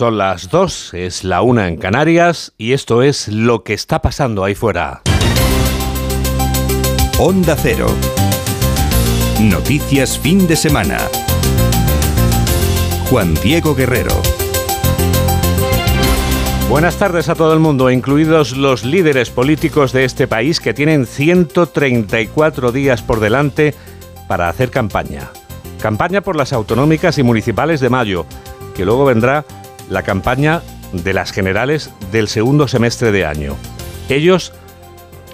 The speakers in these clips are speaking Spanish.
Son las dos, es la una en Canarias y esto es lo que está pasando ahí fuera. Onda Cero. Noticias fin de semana. Juan Diego Guerrero. Buenas tardes a todo el mundo, incluidos los líderes políticos de este país que tienen 134 días por delante para hacer campaña. Campaña por las autonómicas y municipales de mayo, que luego vendrá la campaña de las generales del segundo semestre de año. Ellos,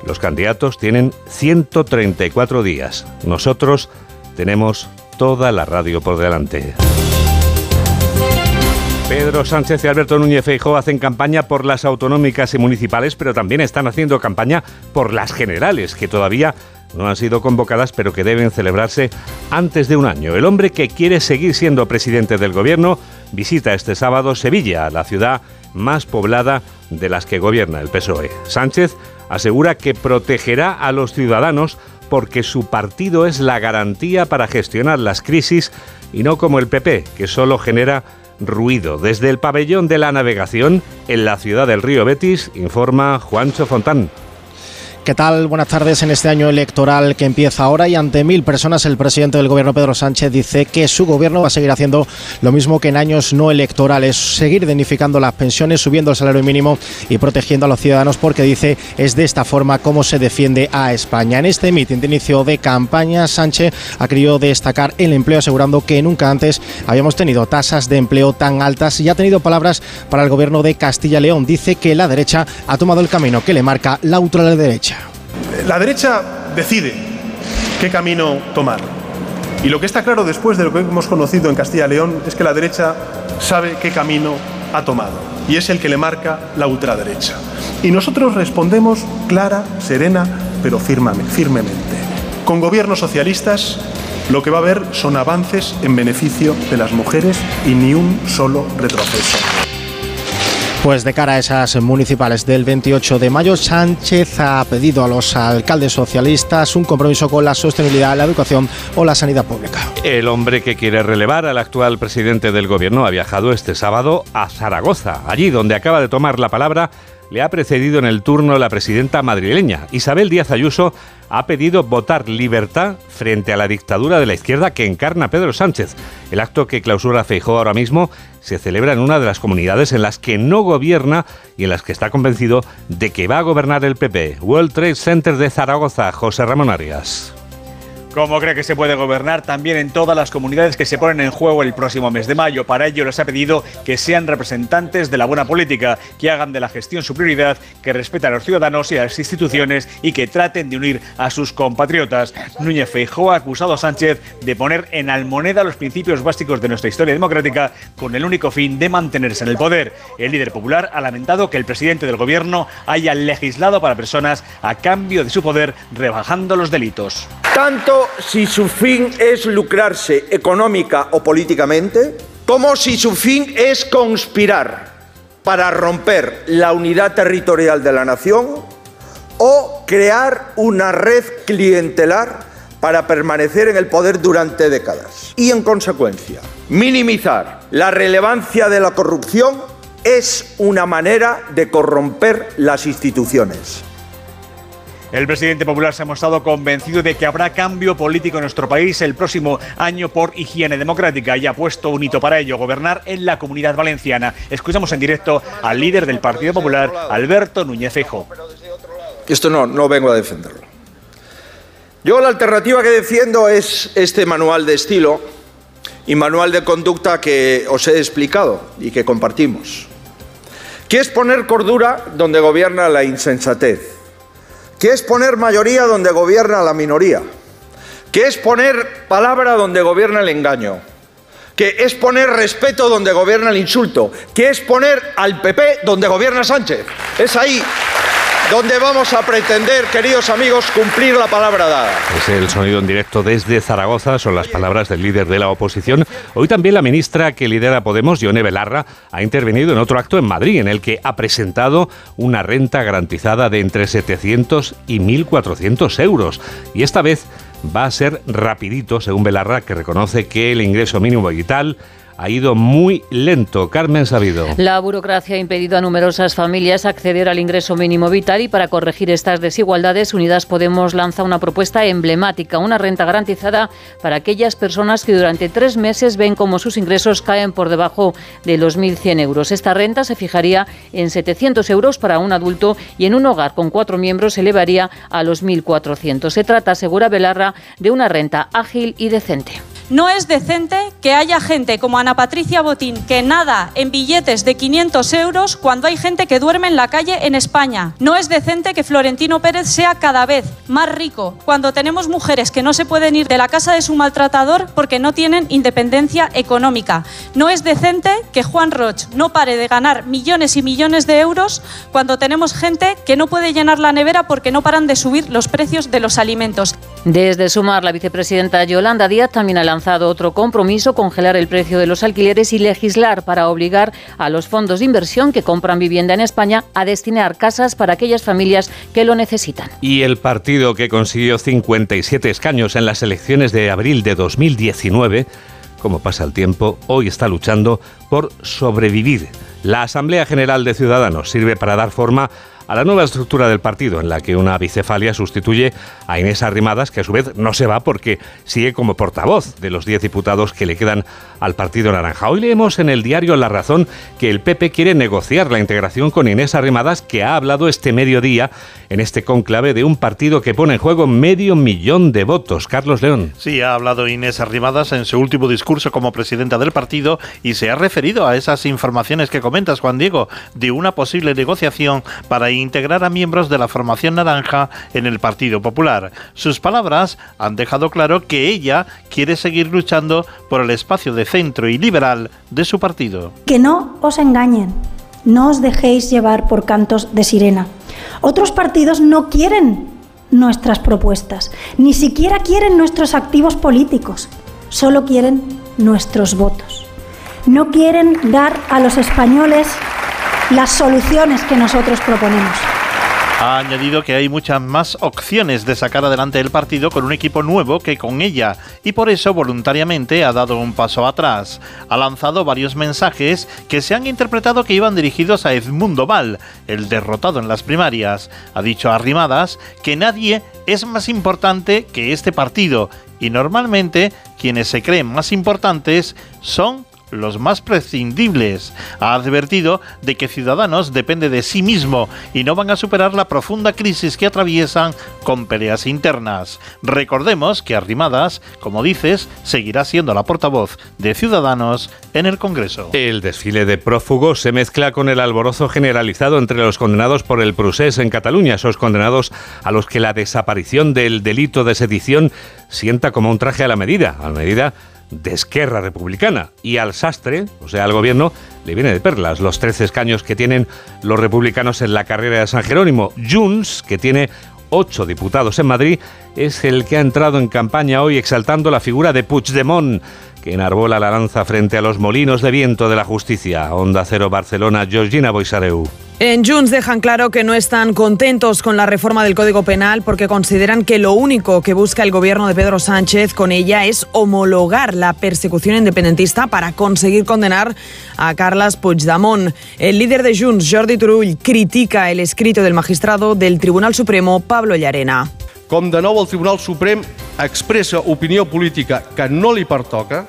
los candidatos, tienen 134 días. Nosotros tenemos toda la radio por delante. Pedro Sánchez y Alberto Núñez Feijóo hacen campaña por las autonómicas y municipales, pero también están haciendo campaña por las generales, que todavía no han sido convocadas, pero que deben celebrarse antes de un año. El hombre que quiere seguir siendo presidente del gobierno visita este sábado Sevilla, la ciudad más poblada de las que gobierna el PSOE. Sánchez asegura que protegerá a los ciudadanos porque su partido es la garantía para gestionar las crisis y no como el PP, que solo genera ruido. Desde el pabellón de la navegación en la ciudad del río Betis, informa Juancho Fontán. ¿Qué tal? Buenas tardes. En este año electoral que empieza ahora y ante mil personas, el presidente del gobierno, Pedro Sánchez, dice que su gobierno va a seguir haciendo lo mismo que en años no electorales, seguir dignificando las pensiones, subiendo el salario mínimo y protegiendo a los ciudadanos, porque dice es de esta forma como se defiende a España. En este mitin de inicio de campaña, Sánchez ha querido destacar el empleo, asegurando que nunca antes habíamos tenido tasas de empleo tan altas y ha tenido palabras para el gobierno de Castilla-León. Dice que la derecha ha tomado el camino que le marca la ultraderecha. La derecha decide qué camino tomar. Y lo que está claro después de lo que hemos conocido en Castilla y León es que la derecha sabe qué camino ha tomado. Y es el que le marca la ultraderecha. Y nosotros respondemos clara, serena, pero firmemente. Con gobiernos socialistas lo que va a haber son avances en beneficio de las mujeres y ni un solo retroceso. Pues de cara a esas municipales del 28 de mayo, Sánchez ha pedido a los alcaldes socialistas un compromiso con la sostenibilidad, la educación o la sanidad pública. El hombre que quiere relevar al actual presidente del gobierno ha viajado este sábado a Zaragoza, allí donde acaba de tomar la palabra le ha precedido en el turno la presidenta madrileña. Isabel Díaz Ayuso ha pedido votar libertad frente a la dictadura de la izquierda que encarna Pedro Sánchez. El acto que clausura Feijó ahora mismo se celebra en una de las comunidades en las que no gobierna y en las que está convencido de que va a gobernar el PP. World Trade Center de Zaragoza, José Ramón Arias. ¿Cómo cree que se puede gobernar también en todas las comunidades que se ponen en juego el próximo mes de mayo? Para ello les ha pedido que sean representantes de la buena política, que hagan de la gestión su prioridad, que respeten a los ciudadanos y a las instituciones y que traten de unir a sus compatriotas. Núñez Feijóo ha acusado a Sánchez de poner en almoneda los principios básicos de nuestra historia democrática con el único fin de mantenerse en el poder. El líder popular ha lamentado que el presidente del gobierno haya legislado para personas a cambio de su poder, rebajando los delitos. Tanto si su fin es lucrarse económica o políticamente, como si su fin es conspirar para romper la unidad territorial de la nación o crear una red clientelar para permanecer en el poder durante décadas. Y en consecuencia, minimizar la relevancia de la corrupción es una manera de corromper las instituciones. El presidente popular se ha mostrado convencido de que habrá cambio político en nuestro país el próximo año por higiene democrática y ha puesto un hito para ello, gobernar en la comunidad valenciana. Escuchamos en directo al líder del Partido Popular, Alberto Núñez Feijóo. Esto no, no vengo a defenderlo. Yo la alternativa que defiendo es este manual de estilo y manual de conducta que os he explicado y que compartimos. Que es poner cordura donde gobierna la insensatez que es poner mayoría donde gobierna la minoría, que es poner palabra donde gobierna el engaño, que es poner respeto donde gobierna el insulto, que es poner al PP donde gobierna Sánchez. Es ahí donde vamos a pretender, queridos amigos, cumplir la palabra dada. Es el sonido en directo desde Zaragoza, son las palabras del líder de la oposición. Hoy también la ministra que lidera Podemos, Yone Belarra, ha intervenido en otro acto en Madrid, en el que ha presentado una renta garantizada de entre 700 y 1.400 euros. Y esta vez va a ser rapidito, según Belarra, que reconoce que el ingreso mínimo vital ha ido muy lento. Carmen Sabido. La burocracia ha impedido a numerosas familias acceder al ingreso mínimo vital y para corregir estas desigualdades, Unidas Podemos lanza una propuesta emblemática, una renta garantizada para aquellas personas que durante tres meses ven cómo sus ingresos caen por debajo de los 1.100 euros. Esta renta se fijaría en 700 euros para un adulto y en un hogar con cuatro miembros se elevaría a los 1.400. Se trata, asegura Belarra, de una renta ágil y decente. No es decente que haya gente como Ana Patricia Botín que nada en billetes de 500 euros cuando hay gente que duerme en la calle en España. No es decente que Florentino Pérez sea cada vez más rico cuando tenemos mujeres que no se pueden ir de la casa de su maltratador porque no tienen independencia económica. No es decente que Juan Roch no pare de ganar millones y millones de euros cuando tenemos gente que no puede llenar la nevera porque no paran de subir los precios de los alimentos. Desde Sumar, la vicepresidenta Yolanda Díaz también ha lanzado otro compromiso, congelar el precio de los alquileres y legislar para obligar a los fondos de inversión que compran vivienda en España a destinar casas para aquellas familias que lo necesitan. Y el partido que consiguió 57 escaños en las elecciones de abril de 2019, como pasa el tiempo, hoy está luchando por sobrevivir. La Asamblea General de Ciudadanos sirve para dar forma a la nueva estructura del partido, en la que una bicefalia sustituye a Inés Arrimadas, que a su vez no se va porque sigue como portavoz de los 10 diputados que le quedan al Partido Naranja. Hoy leemos en el diario La Razón que el PP quiere negociar la integración con Inés Arrimadas, que ha hablado este mediodía en este conclave de un partido que pone en juego medio millón de votos. Carlos León. Sí, ha hablado Inés Arrimadas en su último discurso como presidenta del partido y se ha referido a esas informaciones que comentas, Juan Diego, de una posible negociación para integrar a miembros de la formación naranja en el Partido Popular. Sus palabras han dejado claro que ella quiere seguir luchando por el espacio de centro y liberal de su partido. Que no os engañen, no os dejéis llevar por cantos de sirena. Otros partidos no quieren nuestras propuestas, ni siquiera quieren nuestros activos políticos, solo quieren nuestros votos. No quieren dar a los españoles las soluciones que nosotros proponemos. Ha añadido que hay muchas más opciones de sacar adelante el partido con un equipo nuevo que con ella y por eso voluntariamente ha dado un paso atrás. Ha lanzado varios mensajes que se han interpretado que iban dirigidos a Edmundo Val, el derrotado en las primarias. Ha dicho a Arrimadas que nadie es más importante que este partido y normalmente quienes se creen más importantes son los más prescindibles. Ha advertido de que Ciudadanos depende de sí mismo y no van a superar la profunda crisis que atraviesan con peleas internas. Recordemos que Arrimadas, como dices, seguirá siendo la portavoz de Ciudadanos en el Congreso. El desfile de prófugos se mezcla con el alborozo generalizado entre los condenados por el procés en Cataluña, esos condenados a los que la desaparición del delito de sedición sienta como un traje a la medida, a la medida de Esquerra Republicana. Y al sastre, o sea, al gobierno, le viene de perlas los 13 escaños que tienen los republicanos en la carrera de San Jerónimo. Junts, que tiene ocho diputados en Madrid, es el que ha entrado en campaña hoy exaltando la figura de Puigdemont, que enarbola la lanza frente a los molinos de viento de la justicia. Onda Cero Barcelona, Georgina Boisareu. En Junts dejan claro que no están contentos con la reforma del Código Penal porque consideran que lo único que busca el gobierno de Pedro Sánchez con ella es homologar la persecución independentista para conseguir condenar a Carles Puigdemont. El líder de Junts, Jordi Turull, critica el escrito del magistrado del Tribunal Supremo, Pablo Llarena. Com de nou el Tribunal Suprem expressa política que no li pertoca,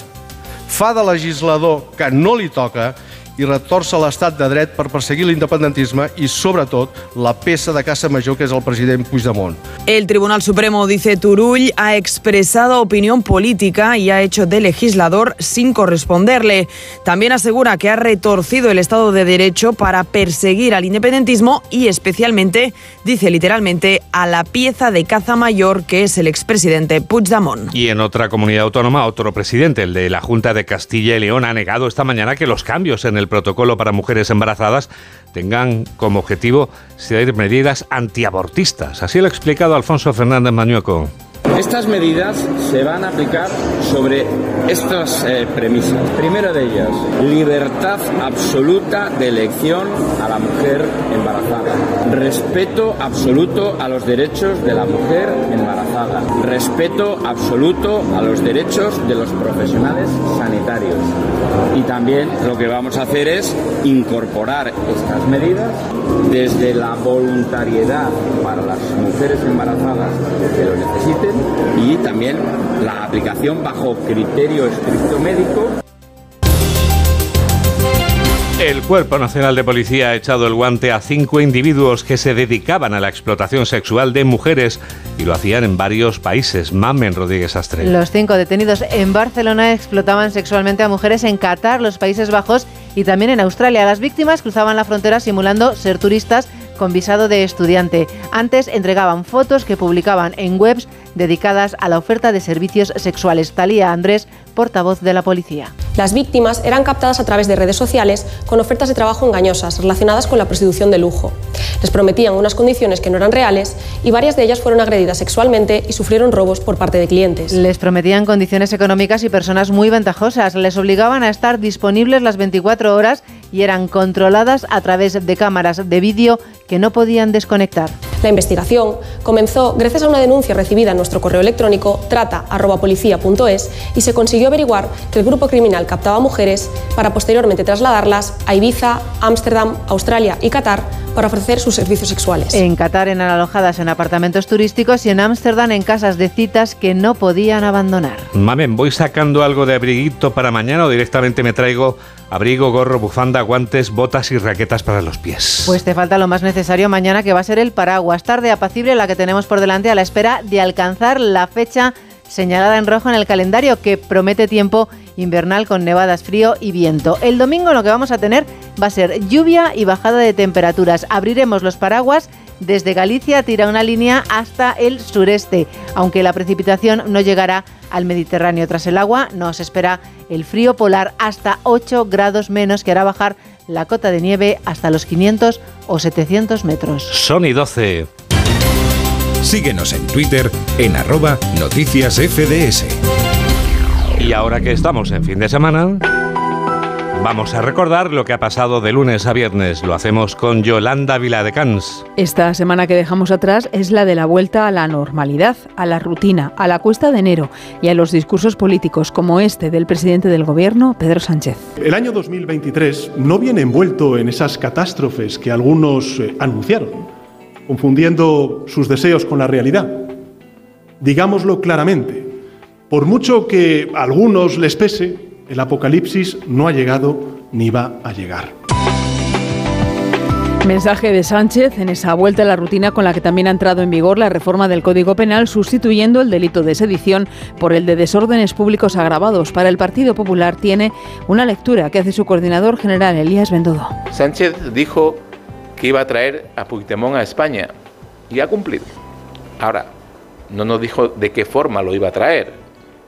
fa legislador que no li toca i retorça l'estat de dret per perseguir l'independentisme i, sobretot, la peça de caça major que és el president Puigdemont. El Tribunal Supremo, dice Turull, ha expresado opinión política y ha hecho de legislador sin corresponderle. También asegura que ha retorcido el Estado de Derecho para perseguir al independentismo y especialmente, dice literalmente, a la pieza de caza mayor que es el expresidente Puigdemont. Y en otra comunidad autónoma, otro presidente, el de la Junta de Castilla y León, ha negado esta mañana que los cambios en el protocolo para mujeres embarazadas tengan como objetivo ser medidas antiabortistas. Así lo ha explicado Alfonso Fernández Mañueco. Estas medidas se van a aplicar sobre estas eh, premisas. Primera de ellas, libertad absoluta de elección a la mujer embarazada. Respeto absoluto a los derechos de la mujer embarazada. Respeto absoluto a los derechos de los profesionales sanitarios. Y también lo que vamos a hacer es incorporar estas medidas desde la voluntariedad para las mujeres embarazadas que lo necesiten y también la aplicación bajo criterio estricto médico. El Cuerpo Nacional de Policía ha echado el guante a cinco individuos que se dedicaban a la explotación sexual de mujeres y lo hacían en varios países. Mamen Rodríguez Astre. Los cinco detenidos en Barcelona explotaban sexualmente a mujeres en Qatar, los Países Bajos y también en Australia. Las víctimas cruzaban la frontera simulando ser turistas con visado de estudiante. Antes entregaban fotos que publicaban en webs dedicadas a la oferta de servicios sexuales. Talía Andrés, portavoz de la policía. Las víctimas eran captadas a través de redes sociales con ofertas de trabajo engañosas relacionadas con la prostitución de lujo. Les prometían unas condiciones que no eran reales y varias de ellas fueron agredidas sexualmente y sufrieron robos por parte de clientes. Les prometían condiciones económicas y personas muy ventajosas. Les obligaban a estar disponibles las 24 horas y eran controladas a través de cámaras de vídeo que no podían desconectar. La investigación comenzó gracias a una denuncia recibida en nuestro correo electrónico trata.policía.es y se consiguió averiguar que el grupo criminal captaba mujeres para posteriormente trasladarlas a Ibiza, Ámsterdam, Australia y Qatar para ofrecer sus servicios sexuales. En Qatar eran alojadas en apartamentos turísticos y en Ámsterdam en casas de citas que no podían abandonar. Mamen, ¿voy sacando algo de abriguito para mañana o directamente me traigo abrigo, gorro, bufanda, guantes, botas y raquetas para los pies? Pues te falta lo más necesario mañana que va a ser el paraguas. Tarde apacible la que tenemos por delante a la espera de alcanzar la fecha señalada en rojo en el calendario que promete tiempo invernal con nevadas, frío y viento. El domingo lo que vamos a tener va a ser lluvia y bajada de temperaturas. Abriremos los paraguas desde Galicia, tira una línea hasta el sureste, aunque la precipitación no llegará al Mediterráneo. Tras el agua nos espera el frío polar hasta 8 grados menos que hará bajar la cota de nieve hasta los 500 o 700 metros. Sony 12. Síguenos en Twitter en arroba noticias FDS. Y ahora que estamos en fin de semana, vamos a recordar lo que ha pasado de lunes a viernes. Lo hacemos con Yolanda Viladecans. Esta semana que dejamos atrás es la de la vuelta a la normalidad, a la rutina, a la cuesta de enero y a los discursos políticos como este del presidente del gobierno, Pedro Sánchez. El año 2023 no viene envuelto en esas catástrofes que algunos eh, anunciaron, confundiendo sus deseos con la realidad. Digámoslo claramente, por mucho que a algunos les pese, el apocalipsis no ha llegado ni va a llegar. Mensaje de Sánchez en esa vuelta a la rutina con la que también ha entrado en vigor la reforma del Código Penal, sustituyendo el delito de sedición por el de desórdenes públicos agravados. Para el Partido Popular tiene una lectura que hace su coordinador general, Elías Bendodo. Sánchez dijo que iba a traer a Puigdemont a España y ha cumplido. Ahora, no nos dijo de qué forma lo iba a traer.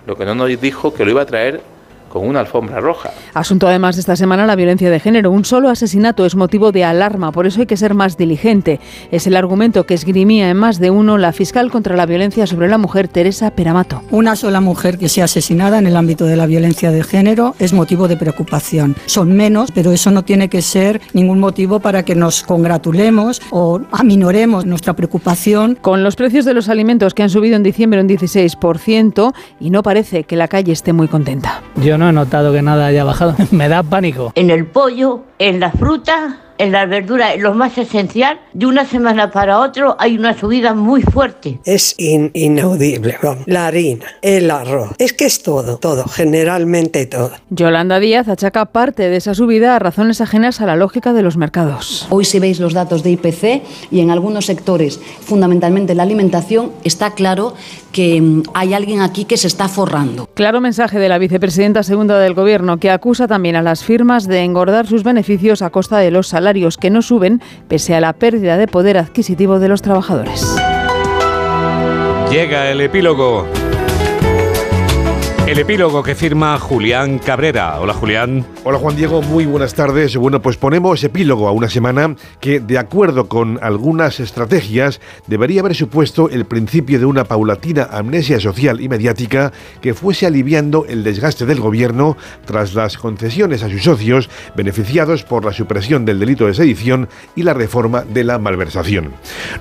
Lo que no nos dijo que lo iba a traer con una alfombra roja. Asunto además de esta semana la violencia de género. Un solo asesinato es motivo de alarma, por eso hay que ser más diligente. Es el argumento que esgrimía en más de uno la fiscal contra la violencia sobre la mujer, Teresa Peramato. Una sola mujer que sea asesinada en el ámbito de la violencia de género es motivo de preocupación. Son menos, pero eso no tiene que ser ningún motivo para que nos congratulemos o aminoremos nuestra preocupación. Con los precios de los alimentos que han subido en diciembre un 16% y no parece que la calle esté muy contenta. Yo no he notado que nada haya bajado. Me da pánico. En el pollo, en la fruta, en las verduras, lo más esencial, de una semana para otro hay una subida muy fuerte. Es in- inaudible. vamos. La harina, el arroz. Es que es todo, todo, generalmente todo. Yolanda Díaz achaca parte de esa subida a razones ajenas a la lógica de los mercados. Hoy si veis los datos de IPC y en algunos sectores, fundamentalmente la alimentación, está claro que mm, hay alguien aquí que se está forrando. Claro mensaje de la vicepresidenta segunda del Gobierno, que acusa también a las firmas de engordar sus beneficios a costa de los salarios que no suben, pese a la pérdida de poder adquisitivo de los trabajadores. Llega el epílogo. El epílogo que firma Julián Cabrera. Hola Julián. Hola Juan Diego, muy buenas tardes. Bueno, pues ponemos epílogo a una semana que, de acuerdo con algunas estrategias, debería haber supuesto el principio de una paulatina amnesia social y mediática que fuese aliviando el desgaste del gobierno tras las concesiones a sus socios beneficiados por la supresión del delito de sedición y la reforma de la malversación.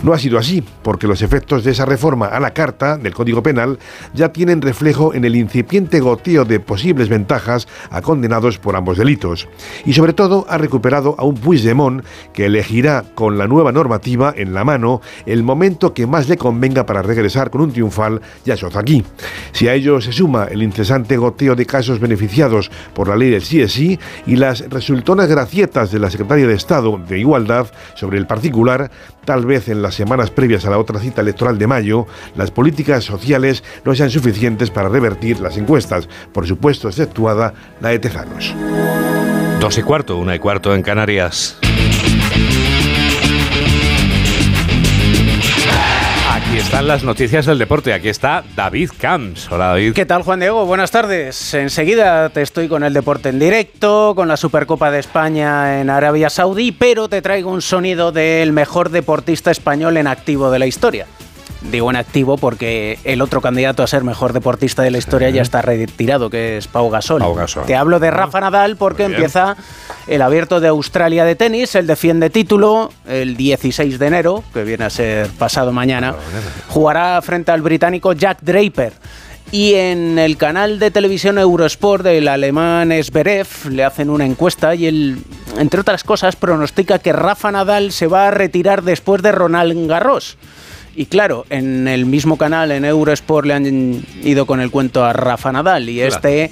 No ha sido así, porque los efectos de esa reforma a la carta del Código Penal ya tienen reflejo en el incipiente goteo de posibles ventajas a condenados por ambos delitos. Y sobre todo ha recuperado a un Puigdemont que elegirá con la nueva normativa en la mano el momento que más le convenga para regresar con un triunfal ya aquí. Si a ello se suma el incesante goteo de casos beneficiados por la ley del CSI y las resultonas gracietas de la Secretaria de Estado de Igualdad sobre el particular, tal vez en las semanas previas a la otra cita electoral de mayo, las políticas sociales no sean suficientes para revertir las encuestas, por supuesto exceptuada la de Tezanos. Dos y cuarto, una y cuarto en Canarias. Aquí están las noticias del deporte. Aquí está David Camps. Hola David. ¿Qué tal Juan Diego? Buenas tardes. Enseguida te estoy con el deporte en directo, con la Supercopa de España en Arabia Saudí, pero te traigo un sonido del mejor deportista español en activo de la historia. Digo en activo porque el otro candidato a ser mejor deportista de la historia ya está retirado, que es Pau Gasol. Pau Gasol. Te hablo de Rafa Nadal porque empieza el abierto de Australia de tenis. Él defiende título el 16 de enero, que viene a ser pasado mañana. Jugará frente al británico Jack Draper. Y en el canal de televisión Eurosport del alemán Zverev le hacen una encuesta y él, entre otras cosas, pronostica que Rafa Nadal se va a retirar después de Ronald Garros. Y claro, en el mismo canal, en Eurosport, le han ido con el cuento a Rafa Nadal y este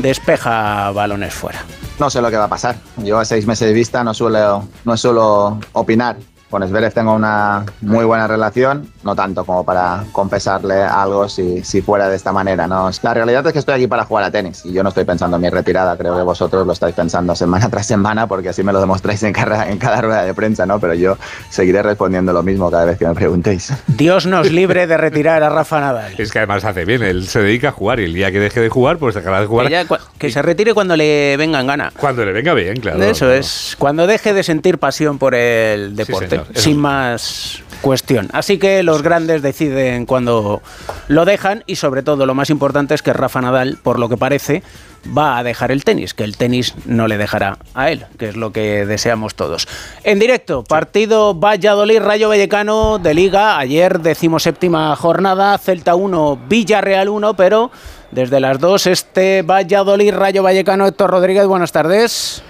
despeja balones fuera. No sé lo que va a pasar. Yo a seis meses de vista no suelo, no suelo opinar. Con Zverev tengo una muy buena relación, no tanto como para confesarle algo si, si fuera de esta manera. ¿no? La realidad es que estoy aquí para jugar a tenis y yo no estoy pensando en mi retirada. Creo que vosotros lo estáis pensando semana tras semana porque así me lo demostráis en cada, en cada rueda de prensa, ¿no? Pero yo seguiré respondiendo lo mismo cada vez que me preguntéis. Dios nos libre de retirar a Rafa Nadal. Es que además hace bien, él se dedica a jugar y el día que deje de jugar, pues dejará de jugar. Que, ya cua- que se retire cuando le venga en gana. Cuando le venga bien, claro. Eso es, cuando deje de sentir pasión por el deporte, señor, eso sin es. más cuestión. Así que los grandes deciden cuando lo dejan y sobre todo lo más importante es que Rafa Nadal, por lo que parece, va a dejar el tenis, que el tenis no le dejará a él, que es lo que deseamos todos. En directo, partido Valladolid-Rayo Vallecano de Liga, ayer decimoséptima jornada, Celta 1, Villarreal 1, pero desde las 2 este Valladolid-Rayo Vallecano, Héctor Rodríguez, buenas tardes.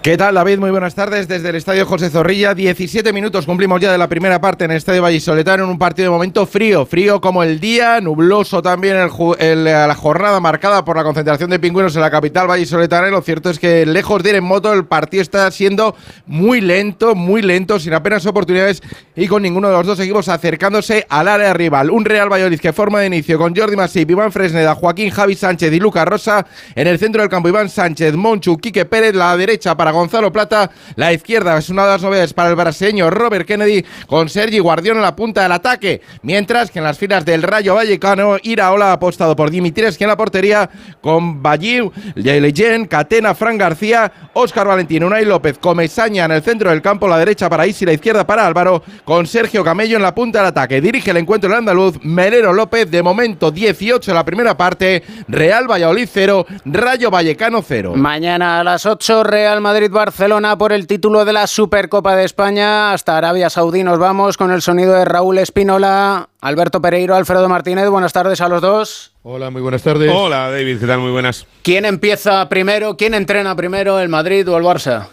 ¿Qué tal, David? Muy buenas tardes desde el Estadio José Zorrilla. 17 minutos cumplimos ya de la primera parte en el Estadio Vallisoletano en un partido de momento frío, frío como el día, nubloso también el el- la jornada marcada por la concentración de pingüinos en la capital vallisoletana. Lo cierto es que lejos de ir en moto, el partido está siendo muy lento, muy lento, sin apenas oportunidades y con ninguno de los dos equipos acercándose al área rival. Un Real Valladolid que forma de inicio con Jordi Masip, Iván Fresneda, Joaquín Javi Sánchez y Lucas Rosa. En el centro del campo, Iván Sánchez, Monchu, Quique Pérez, la derecha para Gonzalo Plata, la izquierda es una de las novedades para el brasileño Robert Kennedy con Sergi Guardión en la punta del ataque, mientras que en las filas del Rayo Vallecano Iraola ha apostado por Dimitrescu en la portería con Balliu, Leyen, Catena, Fran García, Óscar Valentín, Unai López, Comesaña en el centro del campo, la derecha para Isi, la izquierda para Álvaro, con Sergio Camello en la punta del ataque. Dirige el encuentro el andaluz Melero López, de momento 18 en la primera parte, Real Valladolid 0, Rayo Vallecano 0. Mañana a las 8, Real Madrid-Barcelona por el título de la Supercopa de España. Hasta Arabia Saudí nos vamos con el sonido de Raúl Espínola, Alberto Pereiro, Alfredo Martínez. Buenas tardes a los dos. Hola, muy buenas tardes. Hola, David, ¿qué tal? Muy buenas. ¿Quién empieza primero? ¿Quién entrena primero, el Madrid o el Barça?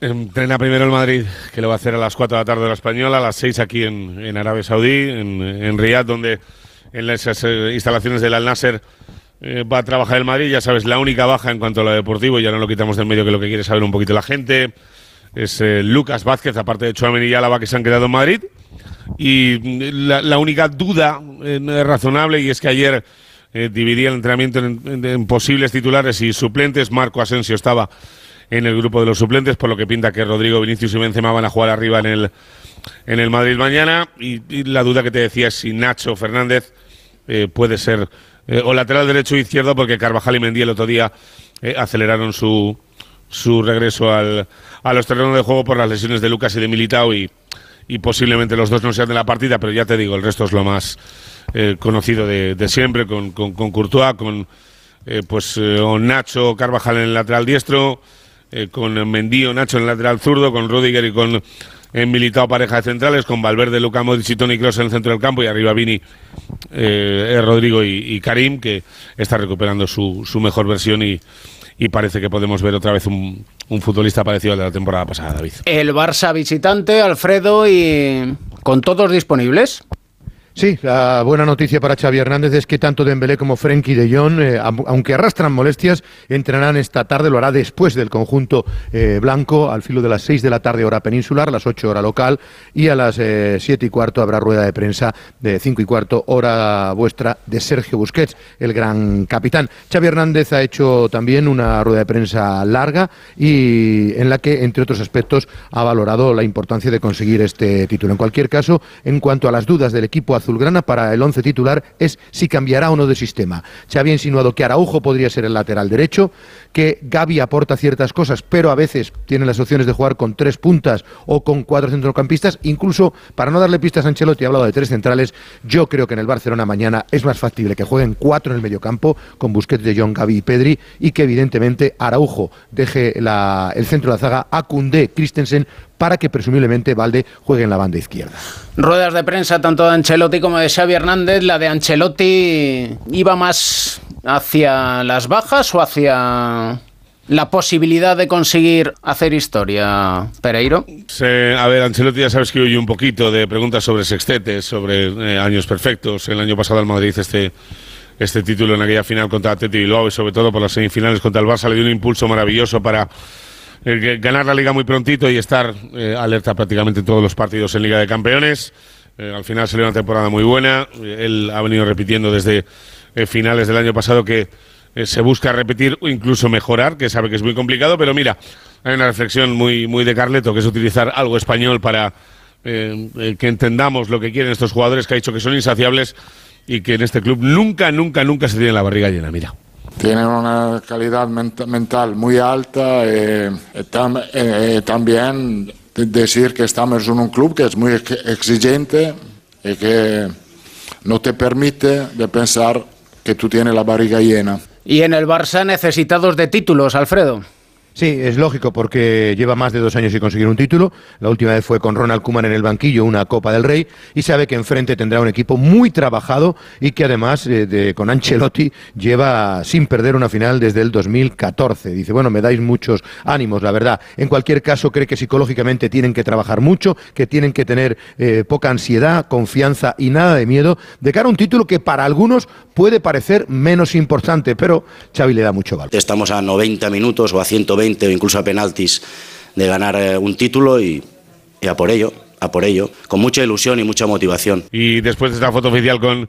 Entrena primero el Madrid, que lo va a hacer a las 4 de la tarde de la Española, a las 6 aquí en, en Arabia Saudí, en, en Riyadh, donde en esas eh, instalaciones del Al Nasser eh, va a trabajar el Madrid. Ya sabes, la única baja en cuanto a lo deportivo, ya no lo quitamos del medio, que lo que quiere saber un poquito la gente, es eh, Lucas Vázquez, aparte de Chouameni y Álava, que se han quedado en Madrid. Y mm, la, única duda eh, razonable, y es que ayer eh, dividía el entrenamiento en, posibles titulares y suplentes. Marco Asensio estaba en el grupo de los suplentes, por lo que pinta que Rodrigo Vinicius y Benzema van a jugar arriba en el, en el Madrid mañana. Y, la duda que te decía es si Nacho Fernández puede ser eh, o lateral derecho e izquierdo, porque Carvajal y Mendy el otro día eh, aceleraron su, su regreso al, a los terrenos de juego por las lesiones de Lucas y de Militao y, y posiblemente los dos no sean de la partida, pero ya te digo, el resto es lo más eh, conocido de, de, siempre, con, con, con Courtois, con pues eh, Nacho Carvajal en el lateral diestro, con Mendy o Nacho en el lateral zurdo, con Rudiger y con en Militao pareja de centrales, con Valverde, Luca Modric y Toni Kroos en el centro del campo y arriba Vini, Rodrigo y, Karim, que está recuperando su, su mejor versión y, y parece que podemos ver otra vez un, un, futbolista parecido al de la temporada pasada, David. El Barça visitante, Alfredo, y con todos disponibles. Sí, la buena noticia para Xavi Hernández es que tanto Dembélé como Frenkie de Jong, eh, aunque arrastran molestias, entrenarán esta tarde, lo hará después del conjunto eh, blanco, al filo de las 6 de la tarde hora peninsular, las 8 hora local, y a las eh, 7 y cuarto habrá rueda de prensa de 5 y cuarto hora vuestra de Sergio Busquets, el gran capitán. Xavi Hernández ha hecho también una rueda de prensa larga y en la que, entre otros aspectos, ha valorado la importancia de conseguir este título. En cualquier caso, en cuanto a las dudas del equipo azulgrana para el once titular es si cambiará o no de sistema. Se había insinuado que Araujo podría ser el lateral derecho, que Gaby aporta ciertas cosas, pero a veces tiene las opciones de jugar con tres puntas o con cuatro centrocampistas. Incluso, para no darle pistas a Ancelotti, ha hablado de tres centrales. Yo creo que en el Barcelona mañana es más factible que jueguen cuatro en el mediocampo, con Busquets, De Jong, Gaby y Pedri, y que evidentemente Araujo deje la, el centro de la zaga a Koundé, Christensen, para que presumiblemente Valde juegue en la banda izquierda. Ruedas de prensa tanto de Ancelotti como de Xavi Hernández. La de Ancelotti iba más hacia las bajas o hacia la posibilidad de conseguir hacer historia, Pereiro? Sí, a ver, Ancelotti ya sabes que oye un poquito de preguntas sobre sextetes, sobre eh, años perfectos. El año pasado el Madrid este este título en aquella final contra Atleti Bilbao y sobre todo por las semifinales contra el Barça le dio un impulso maravilloso para eh, ganar la liga muy prontito y estar eh, alerta prácticamente en todos los partidos en Liga de Campeones. Eh, al final salió una temporada muy buena. Él ha venido repitiendo desde finales del año pasado que se busca repetir o incluso mejorar, que sabe que es muy complicado, pero mira, hay una reflexión muy, muy de Carleto, que es utilizar algo español para que entendamos lo que quieren estos jugadores, que ha dicho que son insaciables y que en este club nunca, nunca, nunca se tiene la barriga llena. Mira. Tienen una calidad ment mental muy alta y, tam y, también decir que estamos en un club que es muy exigente y que no te permite de pensar que tú tienes la barriga llena. Y en el Barça necesitados de títulos, Alfredo. Sí, es lógico porque lleva más de dos años sin conseguir un título. La última vez fue con Ronald Koeman en el banquillo, una Copa del Rey, y sabe que enfrente tendrá un equipo muy trabajado y que además eh, de, con Ancelotti lleva sin perder una final desde el 2014. Dice, bueno, me dais muchos ánimos, la verdad. En cualquier caso, cree que psicológicamente tienen que trabajar mucho, que tienen que tener eh, poca ansiedad, confianza y nada de miedo de cara a un título que para algunos puede parecer menos importante, pero Xavi le da mucho valor. Estamos a 90 minutos o a 120 o incluso a penaltis de ganar eh, un título y, y, a por ello, a por ello, con mucha ilusión y mucha motivación. Y después de esta foto oficial con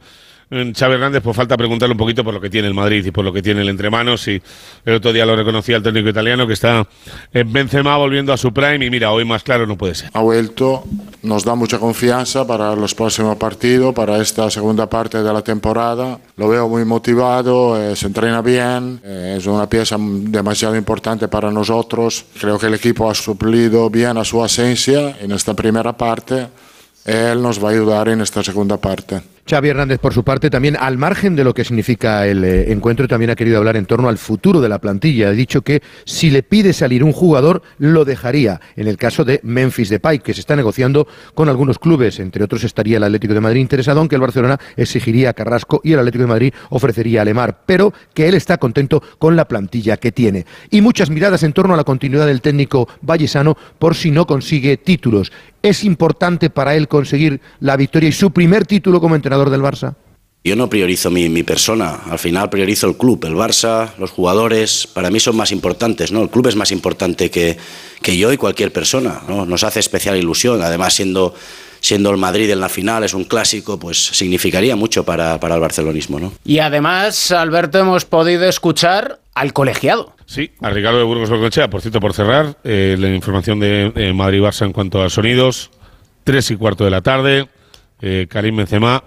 Xavi Hernández, pues falta preguntarle un poquito por lo que tiene el Madrid y por lo que tiene el entre manos. Y el otro día lo reconocía el técnico italiano que está en Benzema volviendo a su prime. Y mira, hoy más claro no puede ser. Ha vuelto, nos da mucha confianza para los próximos partidos, para esta segunda parte de la temporada. Lo veo muy motivado, eh, se entrena bien, eh, es una pieza demasiado importante para nosotros. Creo que el equipo ha suplido bien a su ausencia en esta primera parte. Él nos va a ayudar en esta segunda parte. Xavi Hernández, por su parte, también al margen de lo que significa el eh, encuentro, también ha querido hablar en torno al futuro de la plantilla. Ha dicho que si le pide salir un jugador, lo dejaría. En el caso de Memphis Depay, que se está negociando con algunos clubes, entre otros estaría el Atlético de Madrid interesado, aunque el Barcelona exigiría a Carrasco y el Atlético de Madrid ofrecería a Lemar, pero que él está contento con la plantilla que tiene. Y muchas miradas en torno a la continuidad del técnico vallesano por si no consigue títulos. ¿Es importante para él conseguir la victoria y su primer título como entrenador del Barça? Yo no priorizo mi, mi, persona, al final priorizo el club, el Barça, los jugadores, para mí son más importantes, ¿no? El club es más importante que, que yo y cualquier persona, ¿no? Nos hace especial ilusión, además siendo, siendo el Madrid en la final, es un clásico, pues significaría mucho para, para el barcelonismo, ¿no? Y además, Alberto, hemos podido escuchar al colegiado. Sí, a Ricardo de Burgos Berconchea, por cierto, por cerrar, eh, la información de eh, Madrid-Barça en cuanto a sonidos, tres y cuarto de la tarde, eh, Karim Benzema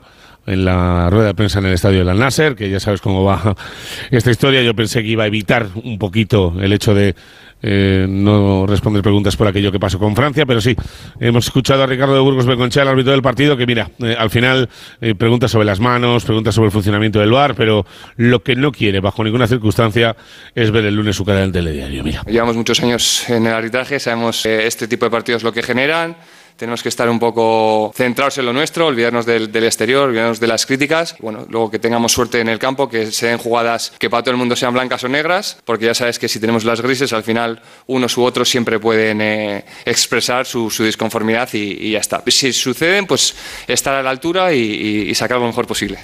en la rueda de prensa en el estadio del Al-Nasser, que ya sabes cómo va esta historia. Yo pensé que iba a evitar un poquito el hecho de eh, no responder preguntas por aquello que pasó con Francia, pero sí, hemos escuchado a Ricardo de Burgos Beconchea, el árbitro del partido, que mira, eh, al final eh, pregunta sobre las manos, pregunta sobre el funcionamiento del bar, pero lo que no quiere bajo ninguna circunstancia es ver el lunes su cara en el telediario. Mira. Llevamos muchos años en el arbitraje, sabemos este tipo de partidos lo que generan tenemos que estar un poco centrados en lo nuestro, olvidarnos del, exterior, olvidarnos de las críticas. Bueno, luego que tengamos suerte en el campo, que se den jugadas que para todo el mundo sean blancas o negras, porque ya sabes que si tenemos las grises, al final unos u otros siempre pueden eh, expresar su, disconformidad y, ya está. Si suceden, pues estar a la altura y, sacar lo mejor posible.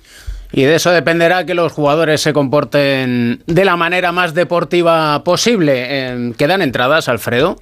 Y de eso dependerá que los jugadores se comporten de la manera más deportiva posible. ¿Quedan entradas, Alfredo?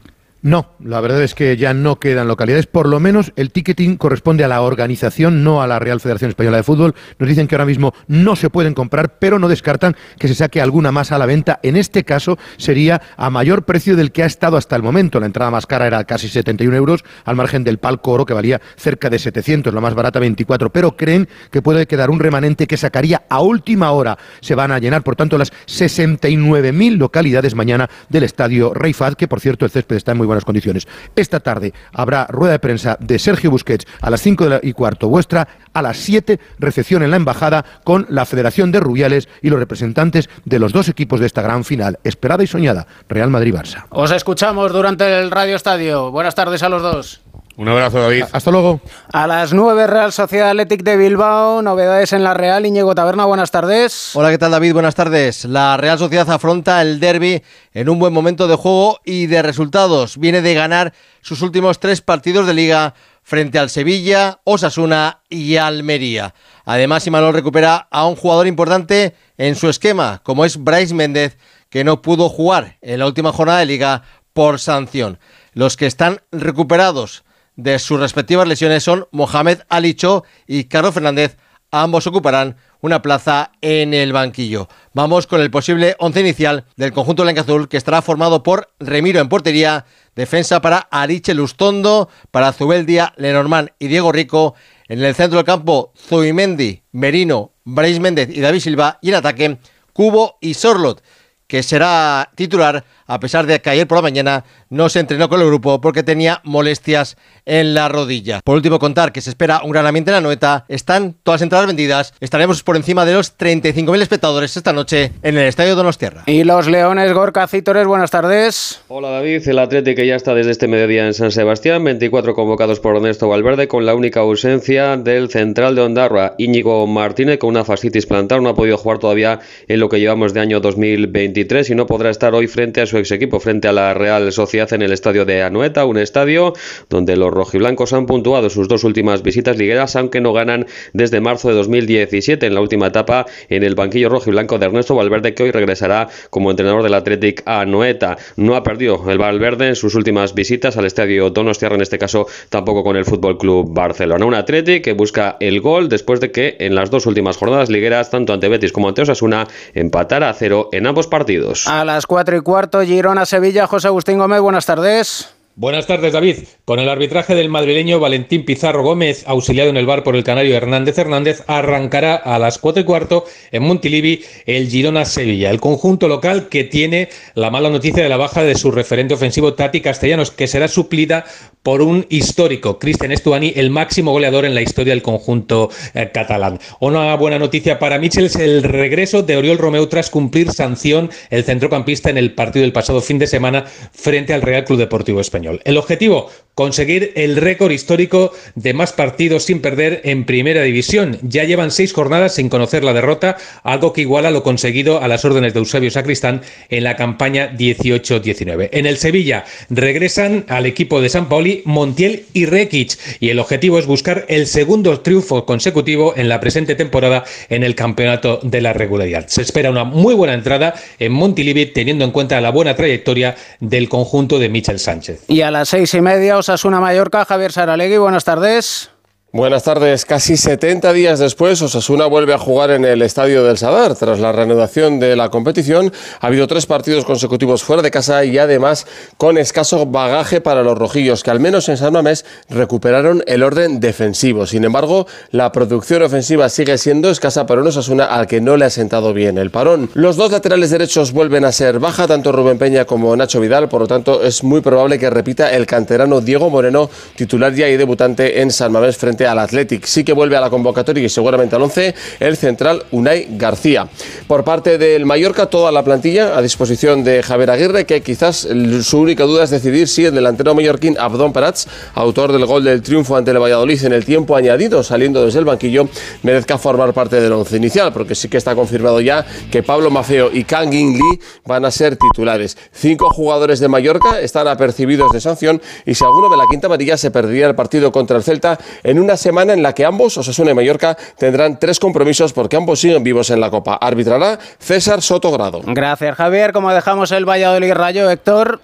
No, la verdad es que ya no quedan localidades. Por lo menos el ticketing corresponde a la organización, no a la Real Federación Española de Fútbol. Nos dicen que ahora mismo no se pueden comprar, pero no descartan que se saque alguna más a la venta. En este caso sería a mayor precio del que ha estado hasta el momento. La entrada más cara era casi 71 euros, al margen del palco oro que valía cerca de 700, la más barata 24. Pero creen que puede quedar un remanente que sacaría a última hora. Se van a llenar, por tanto, las 69.000 localidades mañana del estadio Rey Fad, que por cierto el césped está en muy buena condiciones. Esta tarde habrá rueda de prensa de Sergio Busquets a las 5 y cuarto vuestra, a las 7 recepción en la embajada con la Federación de Rubiales y los representantes de los dos equipos de esta gran final, esperada y soñada, Real Madrid-Barça. Os escuchamos durante el Radio Estadio. Buenas tardes a los dos. Un abrazo, David. Hasta luego. A las 9, Real Sociedad Athletic de Bilbao. Novedades en la Real. Iñigo Taberna, buenas tardes. Hola, ¿qué tal, David? Buenas tardes. La Real Sociedad afronta el derby en un buen momento de juego y de resultados. Viene de ganar sus últimos tres partidos de liga frente al Sevilla, Osasuna y Almería. Además, Imanol recupera a un jugador importante en su esquema, como es Bryce Méndez, que no pudo jugar en la última jornada de liga por sanción. Los que están recuperados de sus respectivas lesiones son Mohamed Alicho y Carlos Fernández. Ambos ocuparán una plaza en el banquillo. Vamos con el posible once inicial del conjunto blanca-azul que estará formado por Remiro en portería, defensa para Ariche Lustondo, para Zubeldia, Lenormand y Diego Rico. En el centro del campo, Zubimendi, Merino, Brais Méndez y David Silva. Y en ataque, Cubo y Sorlot, que será titular a pesar de que ayer por la mañana no se entrenó con el grupo porque tenía molestias en la rodilla. Por último, contar que se espera un gran ambiente en la noeta. Están todas entradas vendidas. Estaremos por encima de los 35.000 espectadores esta noche en el Estadio Donostierra. Y los Leones Gorka Cítores, buenas tardes. Hola David, el Atlético ya está desde este mediodía en San Sebastián. 24 convocados por Ernesto Valverde con la única ausencia del central de Ondarroa, Íñigo Martínez, con una fascitis plantar. No ha podido jugar todavía en lo que llevamos de año 2023 y no podrá estar hoy frente a su equipo, frente a la Real Sociedad en el estadio de Anoeta, un estadio donde los rojiblancos han puntuado sus dos últimas visitas ligueras, aunque no ganan desde marzo de 2017 en la última etapa en el banquillo rojiblanco de Ernesto Valverde, que hoy regresará como entrenador del Athletic a Anoeta. No ha perdido el Valverde en sus últimas visitas al estadio Donostiarra, en este caso tampoco con el Fútbol Club Barcelona. Un Athletic que busca el gol después de que en las dos últimas jornadas ligueras, tanto ante Betis como ante Osasuna, empatara a cero en ambos partidos. A las cuatro y cuarto, Girona-Sevilla, José Agustín Gómez, buenas tardes. Buenas tardes, David. Con el arbitraje del madrileño Valentín Pizarro Gómez, auxiliado en el bar por el canario Hernández Hernández, arrancará a las cuatro y cuarto en Montilivi el Girona-Sevilla, el conjunto local que tiene la mala noticia de la baja de su referente ofensivo Tati Castellanos, que será suplida por un histórico, Cristian Estuani, el máximo goleador en la historia del conjunto eh, catalán. Una buena noticia para Michel es el regreso de Oriol Romeu tras cumplir sanción el centrocampista en el partido del pasado fin de semana frente al Real Club Deportivo Español. El objetivo, conseguir el récord histórico de más partidos sin perder en primera división. Ya llevan seis jornadas sin conocer la derrota, algo que iguala lo conseguido a las órdenes de Eusebio Sacristán en la campaña 18-19. En el Sevilla regresan al equipo de San Paoli Montiel y Rekic y el objetivo es buscar el segundo triunfo consecutivo en la presente temporada en el campeonato de la regularidad. Se espera una muy buena entrada en Montilivi teniendo en cuenta la buena trayectoria del conjunto de Michel Sánchez. Y a las seis y media, Osasuna Mallorca, Javier Saralegui, buenas tardes. Buenas tardes. Casi 70 días después, Osasuna vuelve a jugar en el Estadio del Sadar. Tras la reanudación de la competición, ha habido tres partidos consecutivos fuera de casa y además con escaso bagaje para los rojillos, que al menos en San Mamés recuperaron el orden defensivo. Sin embargo, la producción ofensiva sigue siendo escasa para un Osasuna al que no le ha sentado bien el parón. Los dos laterales derechos vuelven a ser baja, tanto Rubén Peña como Nacho Vidal, por lo tanto es muy probable que repita el canterano Diego Moreno, titular ya y debutante en San Mamés frente al Athletic. Sí que vuelve a la convocatoria y seguramente al 11 el central Unai García. Por parte del Mallorca, toda la plantilla a disposición de Javier Aguirre, que quizás su única duda es decidir si el delantero mallorquín Abdón Prats, autor del gol del triunfo ante el Valladolid en el tiempo añadido saliendo desde el banquillo, merezca formar parte del once inicial, porque sí que está confirmado ya que Pablo Mafeo y Kang In Lee van a ser titulares. Cinco jugadores de Mallorca están apercibidos de sanción y si alguno de la quinta amarilla se perdería el partido contra el Celta en una semana en la que ambos, Osasuna y Mallorca, tendrán tres compromisos porque ambos siguen vivos en la Copa. Arbitrará César Sotogrado. Gracias, Javier. Como dejamos el Valladolid Rayo, Héctor.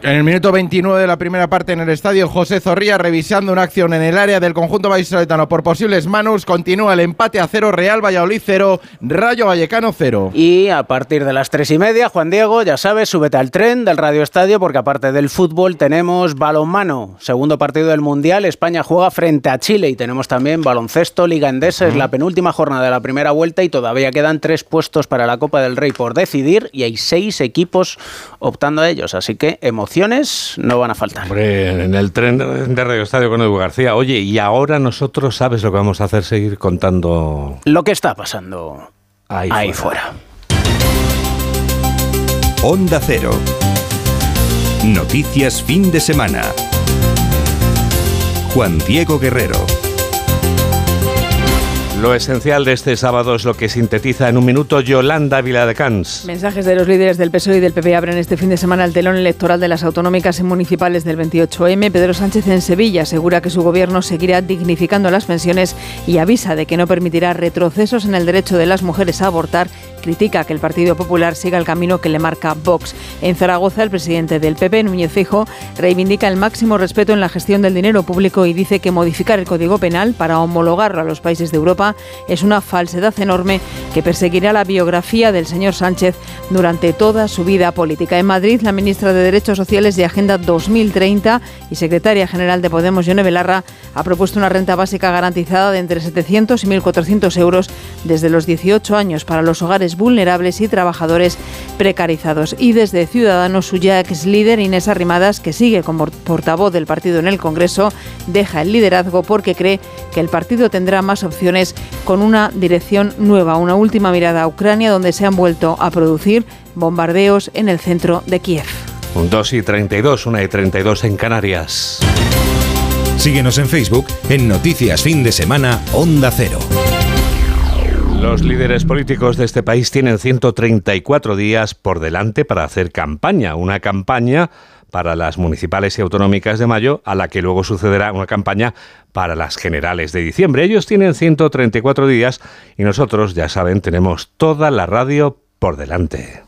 En el minuto 29 de la primera parte en el estadio, José Zorrilla revisando una acción en el área del conjunto vallisoletano por posibles manos. Continúa el empate a cero, Real Valladolid cero, Rayo Vallecano cero. Y a partir de las tres y media, Juan Diego, ya sabes, súbete al tren del Radio Estadio porque aparte del fútbol tenemos balonmano. Segundo partido del Mundial, España juega frente a Chile y tenemos también baloncesto, Liga Endesa. Es la penúltima jornada de la primera vuelta y todavía quedan tres puestos para la Copa del Rey por decidir y hay seis equipos optando a ellos. Así que emocionante no van a faltar. Hombre, en el tren de Radio Estadio con Edu García. Oye, y ahora nosotros, ¿sabes lo que vamos a hacer? Seguir contando. Lo que está pasando ahí, fuera. Onda Cero. Noticias fin de semana. Juan Diego Guerrero. Lo esencial de este sábado es lo que sintetiza en un minuto Yolanda Viladecans. Mensajes de los líderes del PSOE y del PP abren este fin de semana el telón electoral de las autonómicas y municipales del 28M. Pedro Sánchez en Sevilla asegura que su gobierno seguirá dignificando las pensiones y avisa de que no permitirá retrocesos en el derecho de las mujeres a abortar critica que el Partido Popular siga el camino que le marca Vox. En Zaragoza, el presidente del PP, Núñez Fijo, reivindica el máximo respeto en la gestión del dinero público y dice que modificar el Código Penal para homologarlo a los países de Europa es una falsedad enorme que perseguirá la biografía del señor Sánchez durante toda su vida política. En Madrid, la ministra de Derechos Sociales y Agenda 2030 y secretaria general de Podemos, Yone Belarra, ha propuesto una renta básica garantizada de entre 700 y 1.400 euros desde los 18 años para los hogares vulnerables y trabajadores precarizados. Y desde Ciudadanos, su ya ex líder Inés Arrimadas, que sigue como portavoz del partido en el Congreso, deja el liderazgo porque cree que el partido tendrá más opciones con una dirección nueva. Una última mirada a Ucrania, donde se han vuelto a producir bombardeos en el centro de Kiev. Un 2 y 32, 1 y 32 en Canarias. Síguenos en Facebook en Noticias Fin de Semana Onda Cero. Los líderes políticos de este país tienen 134 días por delante para hacer campaña, una campaña para las municipales y autonómicas de mayo, a la que luego sucederá una campaña para las generales de diciembre. Ellos tienen 134 días y nosotros, ya saben, tenemos toda la radio por delante.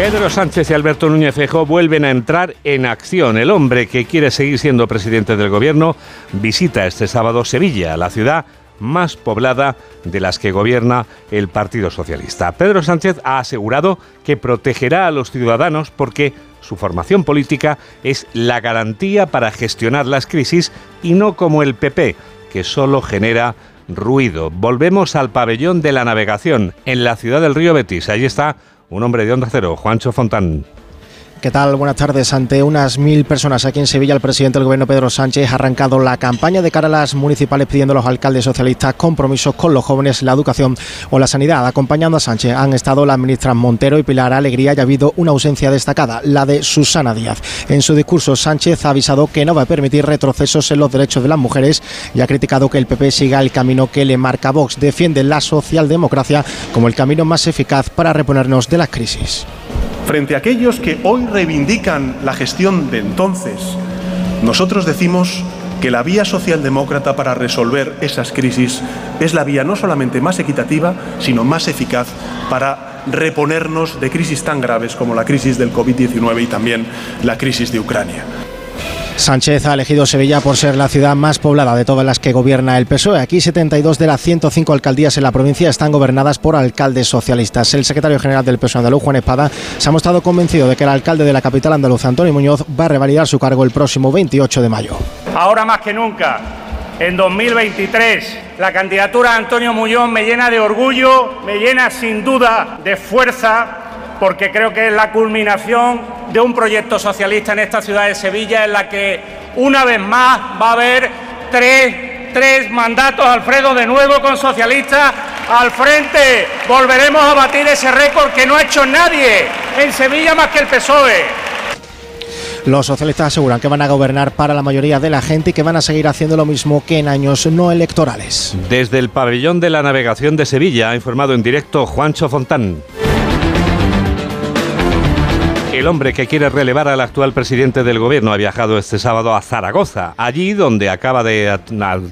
Pedro Sánchez y Alberto Núñez Feijóo vuelven a entrar en acción. El hombre que quiere seguir siendo presidente del gobierno visita este sábado Sevilla, la ciudad más poblada de las que gobierna el Partido Socialista. Pedro Sánchez ha asegurado que protegerá a los ciudadanos porque su formación política es la garantía para gestionar las crisis y no como el PP, que solo genera ruido. Volvemos al pabellón de la navegación en la ciudad del río Betis. Allí está un hombre de Onda Cero, Juancho Fontán. ¿Qué tal? Buenas tardes. Ante unas mil personas aquí en Sevilla, el presidente del gobierno Pedro Sánchez ha arrancado la campaña de cara a las municipales pidiendo a los alcaldes socialistas compromisos con los jóvenes, la educación o la sanidad. Acompañando a Sánchez han estado las ministras Montero y Pilar Alegría y ha habido una ausencia destacada, la de Susana Díaz. En su discurso, Sánchez ha avisado que no va a permitir retrocesos en los derechos de las mujeres y ha criticado que el PP siga el camino que le marca Vox. Defiende la socialdemocracia como el camino más eficaz para reponernos de las crisis. Frente a aquellos que hoy reivindican la gestión de entonces, nosotros decimos que la vía socialdemócrata para resolver esas crisis es la vía no solamente más equitativa, sino más eficaz para reponernos de crisis tan graves como la crisis del COVID-19 y también la crisis de Ucrania. Sánchez ha elegido Sevilla por ser la ciudad más poblada de todas las que gobierna el PSOE. Aquí 72 de las 105 alcaldías en la provincia están gobernadas por alcaldes socialistas. El secretario general del PSOE andaluz, Juan Espada, se ha mostrado convencido de que el alcalde de la capital andaluza, Antonio Muñoz, va a revalidar su cargo el próximo 28 de mayo. Ahora más que nunca, en 2023, la candidatura de Antonio Muñoz me llena de orgullo, me llena sin duda de fuerza porque creo que es la culminación de un proyecto socialista en esta ciudad de Sevilla en la que una vez más va a haber tres, tres mandatos, Alfredo, de nuevo con socialistas al frente. Volveremos a batir ese récord que no ha hecho nadie en Sevilla más que el PSOE. Los socialistas aseguran que van a gobernar para la mayoría de la gente y que van a seguir haciendo lo mismo que en años no electorales. Desde el pabellón de la navegación de Sevilla ha informado en directo Juancho Fontán. El hombre que quiere relevar al actual presidente del gobierno ha viajado este sábado a Zaragoza, allí donde acaba de ha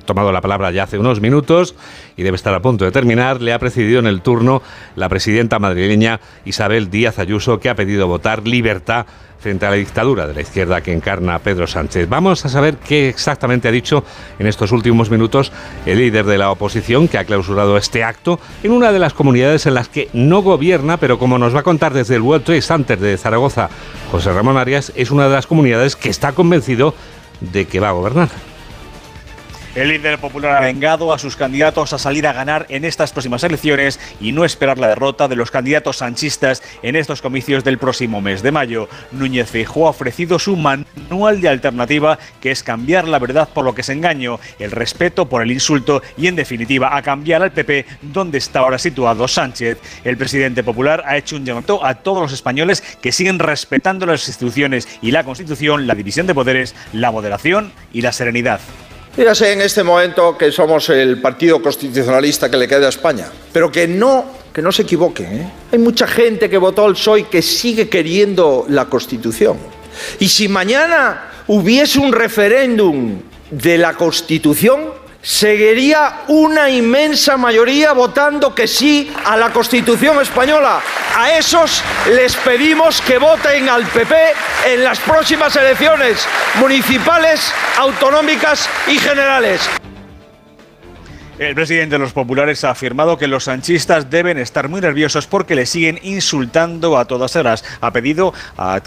tomado la palabra ya hace unos minutos y debe estar a punto de terminar, le ha precedido en el turno la presidenta madrileña Isabel Díaz Ayuso, que ha pedido votar libertad frente a la dictadura de la izquierda que encarna Pedro Sánchez. Vamos a saber qué exactamente ha dicho en estos últimos minutos el líder de la oposición que ha clausurado este acto en una de las comunidades en las que no gobierna, pero como nos va a contar desde el World Trade Center de Zaragoza, José Ramón Arias, es una de las comunidades que está convencido de que va a gobernar. El líder popular ha vengado a sus candidatos a salir a ganar en estas próximas elecciones y no esperar la derrota de los candidatos sanchistas en estos comicios del próximo mes de mayo. Núñez Feijóo ha ofrecido su manual de alternativa, que es cambiar la verdad por lo que es engaño, el respeto por el insulto y, en definitiva, a cambiar al PP donde está ahora situado Sánchez. El presidente popular ha hecho un llamamiento a todos los españoles que siguen respetando las instituciones y la Constitución, la división de poderes, la moderación y la serenidad. Fíjase en este momento que somos el partido constitucionalista que le queda a España, pero que no, que no se equivoque. ¿eh? Hay mucha gente que votó al PSOE que sigue queriendo la Constitución. Y si mañana hubiese un referéndum de la Constitución, seguiría una inmensa mayoría votando que sí a la Constitución española. A esos les pedimos que voten al PP en las próximas elecciones municipales, autonómicas y generales. El presidente de los populares ha afirmado que los sanchistas deben estar muy nerviosos porque le siguen insultando a todas horas. Ha pedido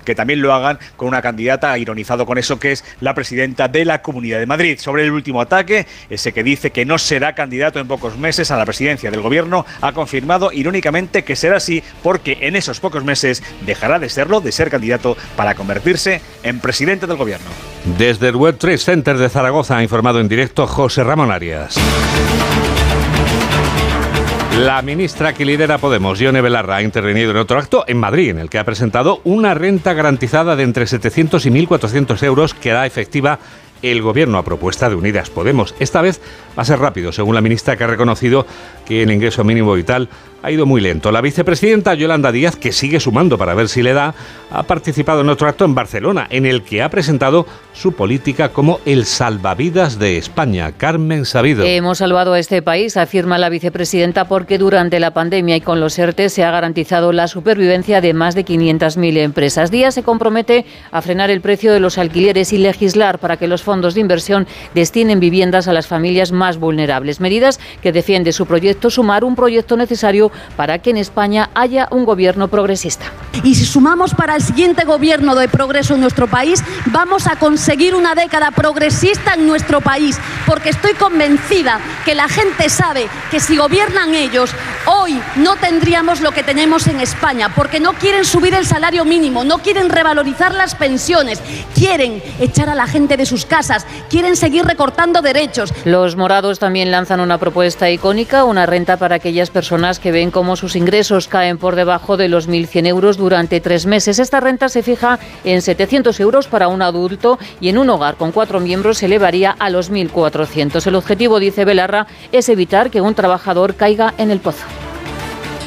que también lo hagan con una candidata, ha ironizado con eso, que es la presidenta de la Comunidad de Madrid. Sobre el último ataque, ese que dice que no será candidato en pocos meses a la presidencia del gobierno, ha confirmado irónicamente que será así porque en esos pocos meses dejará de serlo, de ser candidato, para convertirse en presidente del gobierno. Desde el Web Trade Center de Zaragoza ha informado en directo José Ramón Arias. La ministra que lidera Podemos, Yone Belarra, ha intervenido en otro acto en Madrid, en el que ha presentado una renta garantizada de entre 700 y 1.400 euros que hará efectiva el gobierno a propuesta de Unidas Podemos. Esta vez va a ser rápido, según la ministra que ha reconocido que el ingreso mínimo vital ha ido muy lento. La vicepresidenta Yolanda Díaz, que sigue sumando para ver si le da, ha participado en otro acto en Barcelona, en el que ha presentado su política como el salvavidas de España. Carmen Sabido. Hemos salvado a este país, afirma la vicepresidenta, porque durante la pandemia y con los ERTE se ha garantizado la supervivencia de más de 500.000 empresas. Díaz se compromete a frenar el precio de los alquileres y legislar para que los fondos de inversión destinen viviendas a las familias más vulnerables. Medidas que defiende su proyecto Sumar, un proyecto necesario para que en España haya un gobierno progresista. Y si sumamos para el siguiente gobierno de progreso en nuestro país, vamos a conseguir una década progresista en nuestro país, porque estoy convencida que la gente sabe que si gobiernan ellos, hoy no tendríamos lo que tenemos en España, porque no quieren subir el salario mínimo, no quieren revalorizar las pensiones, quieren echar a la gente de sus casas, quieren seguir recortando derechos. Los morados también lanzan una propuesta icónica, una renta para aquellas personas que ven cómo sus ingresos caen por debajo de los 1.100 euros durante tres meses. Esta renta se fija en 700 euros para un adulto y en un hogar con cuatro miembros se elevaría a los 1.400. El objetivo, dice Belarra, es evitar que un trabajador caiga en el pozo.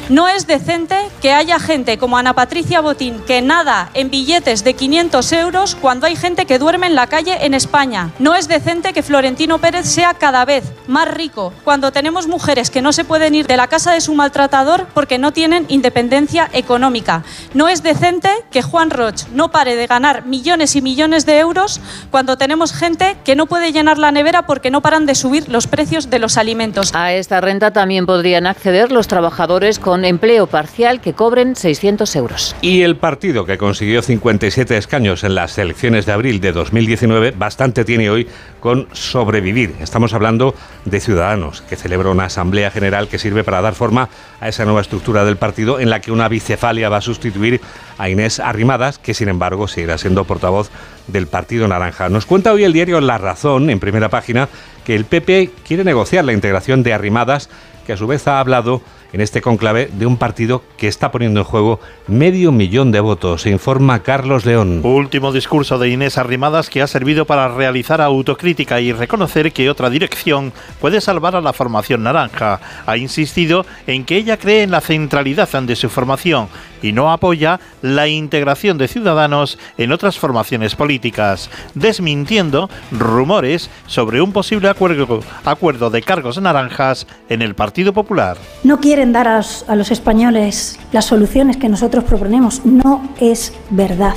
No es decente que haya gente como Ana Patricia Botín que nada en billetes de 500 euros cuando hay gente que duerme en la calle en España. No es decente que Florentino Pérez sea cada vez más rico cuando tenemos mujeres que no se pueden ir de la casa de su maltratador porque no tienen independencia económica. No es decente que Juan Roch no pare de ganar millones y millones de euros cuando tenemos gente que no puede llenar la nevera porque no paran de subir los precios de los alimentos. A esta renta también podrían acceder los trabajadores con empleo parcial que cobren 600 euros. Y el partido que consiguió 57 escaños en las elecciones de abril de 2019 bastante tiene hoy con sobrevivir. Estamos hablando de Ciudadanos, que celebra una asamblea general que sirve para dar forma a esa nueva estructura del partido en la que una bicefalia va a sustituir a Inés Arrimadas, que sin embargo seguirá siendo portavoz del Partido Naranja. Nos cuenta hoy el diario La Razón, en primera página, que el PP quiere negociar la integración de Arrimadas, que a su vez ha hablado en este conclave de un partido que está poniendo en juego medio millón de votos, se informa Carlos León. Último discurso de Inés Arrimadas que ha servido para realizar autocrítica y reconocer que otra dirección puede salvar a la formación naranja. Ha insistido en que ella cree en la centralidad de su formación y no apoya la integración de ciudadanos en otras formaciones políticas, desmintiendo rumores sobre un posible acuerdo, de cargos naranjas en el Partido Popular. No quieren dar a los, a los españoles las soluciones que nosotros proponemos. No es verdad.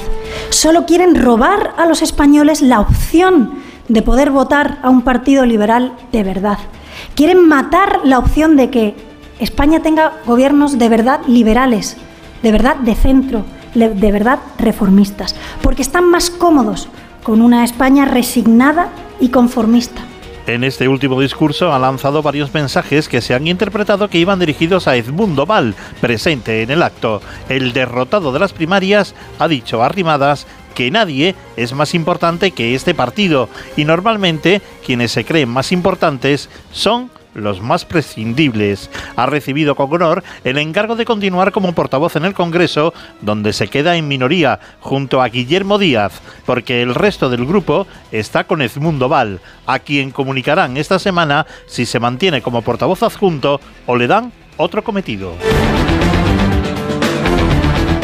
Solo quieren robar a los españoles la opción de poder votar a un partido liberal de verdad. Quieren matar la opción de que España tenga gobiernos de verdad liberales, de verdad de centro, de verdad reformistas, porque están más cómodos con una España resignada y conformista. En este último discurso ha lanzado varios mensajes que se han interpretado que iban dirigidos a Edmundo Val, presente en el acto. El derrotado de las primarias ha dicho a Rimadas que nadie es más importante que este partido y normalmente quienes se creen más importantes son los más prescindibles. Ha recibido con honor el encargo de continuar como portavoz en el Congreso, donde se queda en minoría junto a Guillermo Díaz, porque el resto del grupo está con Edmundo Val, a quien comunicarán esta semana si se mantiene como portavoz adjunto o le dan otro cometido.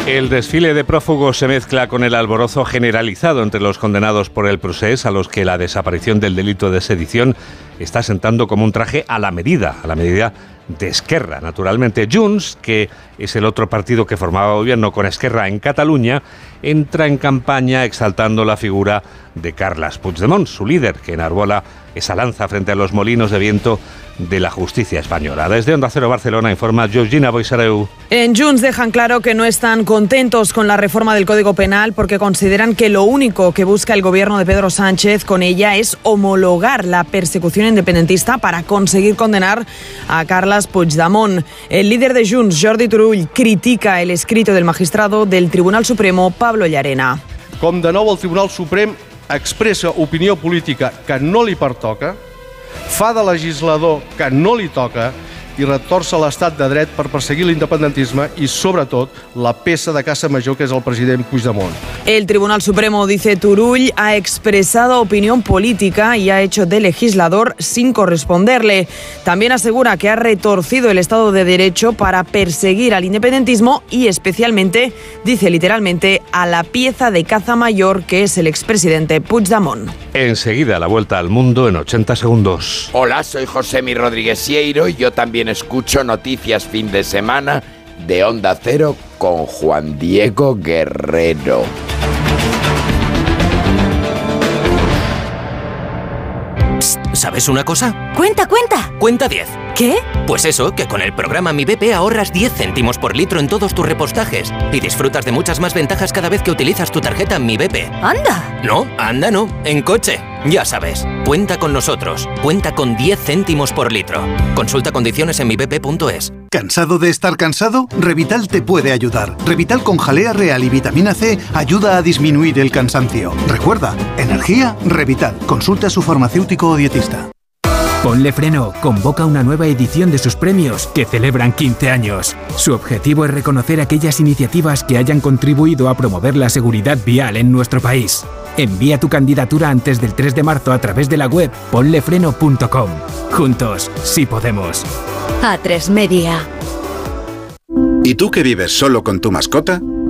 El desfile de prófugos se mezcla con el alborozo generalizado entre los condenados por el procés, a los que la desaparición del delito de sedición está sentando como un traje a la medida, a la medida de Esquerra. Naturalmente, Junts, que es el otro partido que formaba gobierno con Esquerra en Cataluña, entra en campaña exaltando la figura de Carles Puigdemont, su líder, que enarbola esa lanza frente a los molinos de viento de la justicia española. Desde Onda Cero Barcelona informa Georgina Boisareu. En Junts dejan claro que no están contentos con la reforma del Código Penal porque consideran que lo único que busca el gobierno de Pedro Sánchez con ella es homologar la persecución independentista para conseguir condenar a Carles Puigdemont. El líder de Junts, Jordi Turull, critica el escrito del magistrado del Tribunal Supremo, Pablo Llarena. Com de nou el Tribunal Suprem expressa opinió política que no li pertoca, fa de legislador que no li toca i retorça l'estat de dret per perseguir l'independentisme i, sobretot, la peça de caça major que és el president Puigdemont. El Tribunal Supremo, dice Turull, ha expresado opinión política y ha hecho de legislador sin corresponderle. También asegura que ha retorcido el Estado de Derecho para perseguir al independentismo y especialmente, dice literalmente, a la pieza de caza mayor que es el expresidente Puigdemont. Enseguida la vuelta al mundo en 80 segundos. Hola, soy José Mi Rodríguez Sieiro y yo también escucho noticias fin de semana de Onda Cero con Juan Diego Guerrero. ¿Sabes una cosa? Cuenta, cuenta. Cuenta 10. ¿Qué? Pues eso, que con el programa Mi BP ahorras 10 céntimos por litro en todos tus repostajes y disfrutas de muchas más ventajas cada vez que utilizas tu tarjeta Mi BP. ¡Anda! No, anda no, en coche. Ya sabes, cuenta con nosotros. Cuenta con 10 céntimos por litro. Consulta condiciones en mibp.es. ¿Cansado de estar cansado? Revital te puede ayudar. Revital con jalea real y vitamina C ayuda a disminuir el cansancio. Recuerda, energía, Revital. Consulta a su farmacéutico o dietista. Ponle Freno convoca una nueva edición de sus premios que celebran 15 años. Su objetivo es reconocer aquellas iniciativas que hayan contribuido a promover la seguridad vial en nuestro país. Envía tu candidatura antes del 3 de marzo a través de la web ponlefreno.com. Juntos, sí podemos. A tres media. ¿Y tú que vives solo con tu mascota?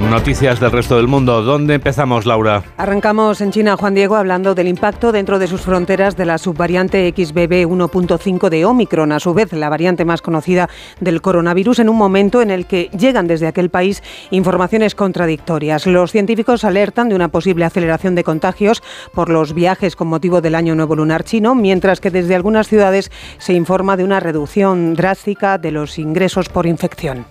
Noticias del resto del mundo. ¿Dónde empezamos, Laura? Arrancamos en China, Juan Diego, hablando del impacto dentro de sus fronteras de la subvariante XBB 1.5 de Omicron, a su vez la variante más conocida del coronavirus, en un momento en el que llegan desde aquel país informaciones contradictorias. Los científicos alertan de una posible aceleración de contagios por los viajes con motivo del Año Nuevo Lunar chino, mientras que desde algunas ciudades se informa de una reducción drástica de los ingresos por infección.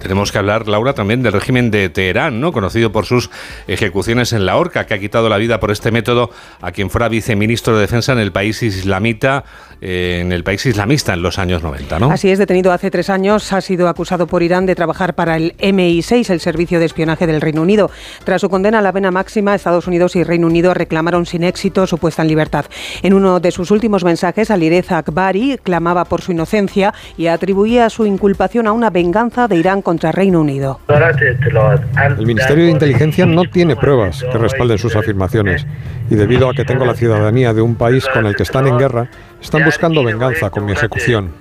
Tenemos que hablar, Laura, también del régimen de Teherán, ¿no? conocido por sus ejecuciones en la horca, que ha quitado la vida por este método a quien fuera viceministro de Defensa en el país islamita, en el país islamista en los años 90. ¿no? Así es, detenido hace tres años, ha sido acusado por Irán de trabajar para el MI6, el servicio de espionaje del Reino Unido. Tras su condena a la pena máxima, Estados Unidos y Reino Unido reclamaron sin éxito su puesta en libertad. En uno de sus últimos mensajes, Alireza Akbari clamaba por su inocencia y atribuía su inculpación a una venganza de Irán contra Reino Unido. El Ministerio de Inteligencia no tiene pruebas que respalden sus afirmaciones y debido a que tengo la ciudadanía de un país con el que están en guerra, están buscando venganza con mi ejecución.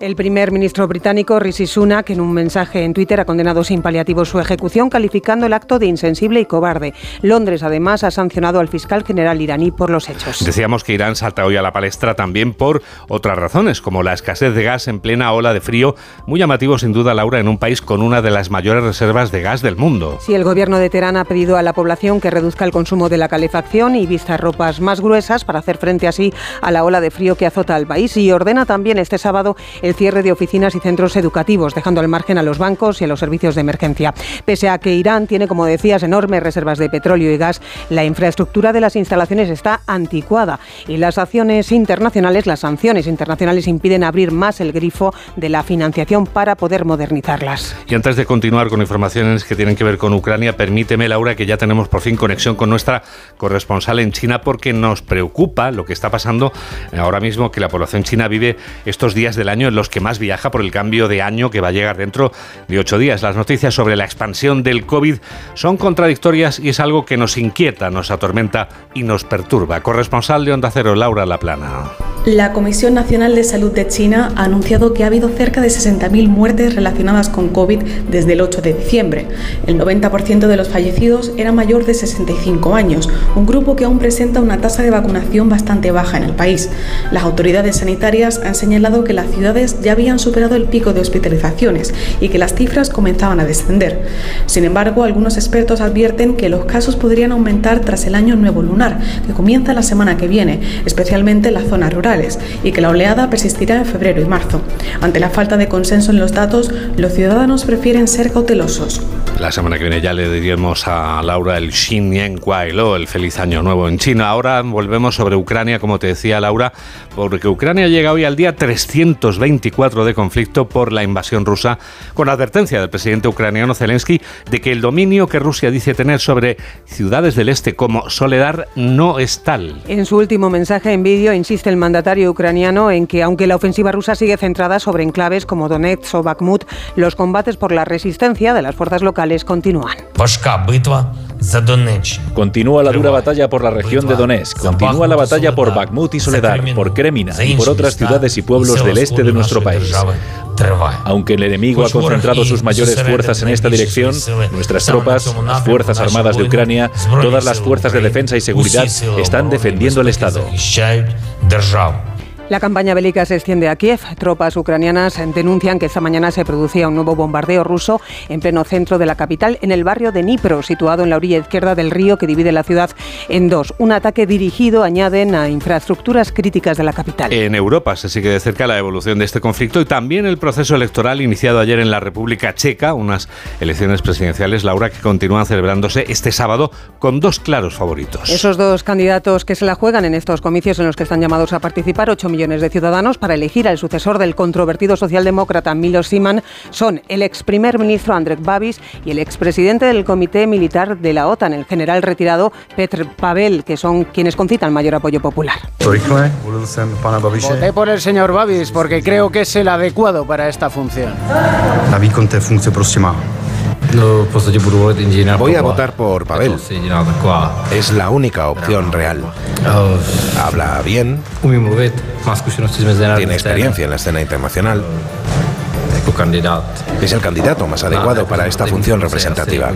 El primer ministro británico Rishi Sunak en un mensaje en Twitter ha condenado sin paliativos su ejecución calificando el acto de insensible y cobarde. Londres además ha sancionado al fiscal general iraní por los hechos. Decíamos que Irán salta hoy a la palestra también por otras razones, como la escasez de gas en plena ola de frío, muy llamativo sin duda Laura en un país con una de las mayores reservas de gas del mundo. Sí, el gobierno de Teherán ha pedido a la población que reduzca el consumo de la calefacción y vista ropas más gruesas para hacer frente así a la ola de frío que azota al país y ordena también este sábado el cierre de oficinas y centros educativos, dejando al margen a los bancos y a los servicios de emergencia. Pese a que Irán tiene, como decías, enormes reservas de petróleo y gas, la infraestructura de las instalaciones está anticuada y las acciones internacionales, las sanciones internacionales impiden abrir más el grifo de la financiación para poder modernizarlas. Y antes de continuar con informaciones que tienen que ver con Ucrania, permíteme, Laura, que ya tenemos por fin conexión con nuestra corresponsal en China porque nos preocupa lo que está pasando ahora mismo que la población china vive estos días del año en los que más viaja por el cambio de año que va a llegar dentro de ocho días. Las noticias sobre la expansión del COVID son contradictorias y es algo que nos inquieta, nos atormenta y nos perturba. Corresponsal de Onda Cero, Laura Laplana. La Comisión Nacional de Salud de China ha anunciado que ha habido cerca de 60.000 muertes relacionadas con COVID desde el 8 de diciembre. El 90% de los fallecidos era mayor de 65 años, un grupo que aún presenta una tasa de vacunación bastante baja en el país. Las autoridades sanitarias han señalado que las ciudades ya habían superado el pico de hospitalizaciones y que las cifras comenzaban a descender. Sin embargo, algunos expertos advierten que los casos podrían aumentar tras el año nuevo lunar, que comienza la semana que viene, especialmente en las zonas rurales y que la oleada persistirá en febrero y marzo. Ante la falta de consenso en los datos, los ciudadanos prefieren ser cautelosos. La semana que viene ya le diríamos a Laura el Xin Yan Kuai Lo, el feliz año nuevo en China. Ahora volvemos sobre Ucrania, como te decía Laura, porque Ucrania llega hoy al día 324 de conflicto por la invasión rusa, con advertencia del presidente ucraniano Zelensky de que el dominio que Rusia dice tener sobre ciudades del este como Soledar no es tal. En su último mensaje en vídeo insiste el mandatario ucraniano en que aunque la ofensiva rusa sigue centrada sobre enclaves como Donetsk o Bakhmut, los combates por la resistencia de las fuerzas locales continúan. Continúa la dura batalla por la región de Donetsk, continúa la batalla por Bakhmut y Soledar, por Kremina y por otras ciudades y pueblos del este de nuestro país. Aunque el enemigo ha concentrado sus mayores fuerzas en esta dirección, nuestras tropas, las Fuerzas Armadas de Ucrania, todas las fuerzas de defensa y seguridad están defendiendo el Estado. La campaña bélica se extiende a Kiev. Tropas ucranianas denuncian que esta mañana se producía un nuevo bombardeo ruso en pleno centro de la capital, en el barrio de Dnipro, situado en la orilla izquierda del río que divide la ciudad en dos. Un ataque dirigido, añaden, a infraestructuras críticas de la capital. En Europa se sigue de cerca la evolución de este conflicto y también el proceso electoral iniciado ayer en la República Checa, unas elecciones presidenciales, Laura, que continúan celebrándose este sábado con dos claros favoritos. Esos dos candidatos que se la juegan en estos comicios en los que están llamados a participar 8 millones de ciudadanos para elegir al sucesor del controvertido socialdemócrata Milo Siman son el ex primer ministro Andrej Babis y el expresidente del Comité Militar de la OTAN, el general retirado Petr Pavel, que son quienes concitan mayor apoyo popular. Voté por el señor Babis porque creo que es el adecuado para esta función. Voy a votar por Pavel. Es la única opción real. Habla bien. Tiene experiencia en la escena internacional. Es el candidato más adecuado para esta función representativa.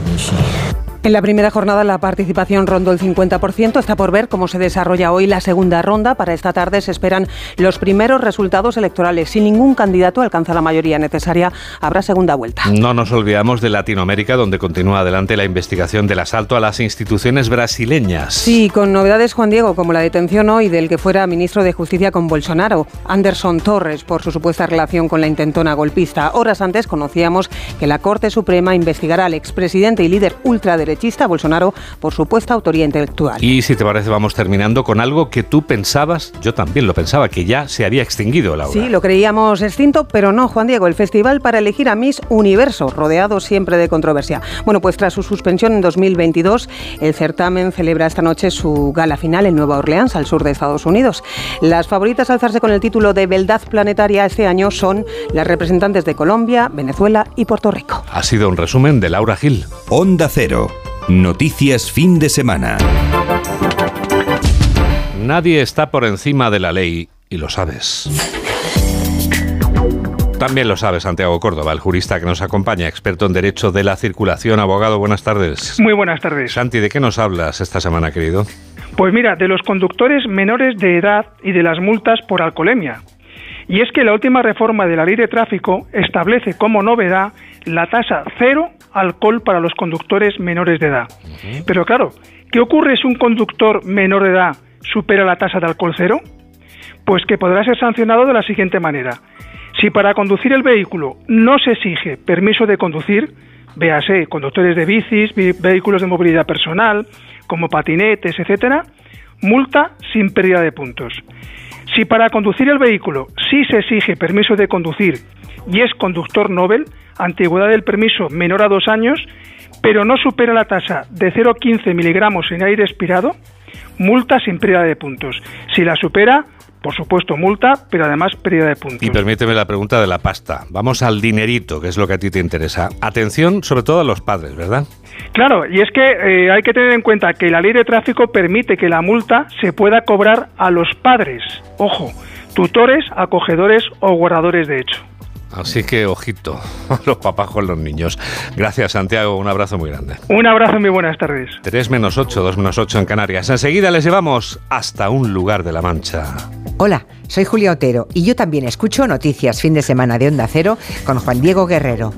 En la primera jornada la participación rondó el 50%. Está por ver cómo se desarrolla hoy la segunda ronda. Para esta tarde se esperan los primeros resultados electorales. Si ningún candidato alcanza la mayoría necesaria, habrá segunda vuelta. No nos olvidamos de Latinoamérica, donde continúa adelante la investigación del asalto a las instituciones brasileñas. Sí, con novedades, Juan Diego, como la detención hoy del que fuera ministro de Justicia con Bolsonaro, Anderson Torres, por su supuesta relación con la intentona golpista. Horas antes conocíamos que la Corte Suprema investigará al expresidente y líder ultraderechista Bolsonaro por supuesta autoría intelectual. Y si te parece, vamos terminando con algo que tú pensabas, yo también lo pensaba, que ya se había extinguido, Laura. Sí, lo creíamos extinto, pero no, Juan Diego, el festival para elegir a Miss Universo, rodeado siempre de controversia. Bueno, pues tras su suspensión en 2022, el certamen celebra esta noche su gala final en Nueva Orleans, al sur de Estados Unidos. Las favoritas a alzarse con el título de Beldad Planetaria este año son las representantes de Colombia, Venezuela y Puerto Rico. Ha sido un resumen de Laura Gil. Onda Cero. Noticias fin de semana. Nadie está por encima de la ley y lo sabes. También lo sabe Santiago Córdoba, el jurista que nos acompaña, experto en Derecho de la Circulación. Abogado, buenas tardes. Muy buenas tardes. Santi, ¿de qué nos hablas esta semana, querido? Pues mira, de los conductores menores de edad y de las multas por alcoholemia. Y es que la última reforma de la ley de tráfico establece como novedad la tasa cero alcohol para los conductores menores de edad. Pero claro, ¿qué ocurre si un conductor menor de edad supera la tasa de alcohol cero? Pues que podrá ser sancionado de la siguiente manera. Si para conducir el vehículo no se exige permiso de conducir, véase conductores de bicis, vehículos de movilidad personal, como patinetes, etcétera, multa sin pérdida de puntos. Si para conducir el vehículo sí se exige permiso de conducir y es conductor Nobel, antigüedad del permiso menor a dos años, pero no supera la tasa de 0,15 miligramos en aire expirado, multa sin pérdida de puntos. Si la supera, por supuesto, multa, pero además pérdida de puntos. Y permíteme la pregunta de la pasta. Vamos al dinerito, que es lo que a ti te interesa. Atención, sobre todo a los padres, ¿verdad? Claro, y es que eh, hay que tener en cuenta que la ley de tráfico permite que la multa se pueda cobrar a los padres. Ojo, tutores, acogedores o guardadores de hecho. Así que ojito, los papás con los niños. Gracias, Santiago. Un abrazo muy grande. Un abrazo, muy buenas tardes. 3 menos 8, 2 menos 8 en Canarias. Enseguida les llevamos hasta un lugar de la Mancha. Hola, soy Julia Otero y yo también escucho Noticias Fin de Semana de Onda Cero con Juan Diego Guerrero.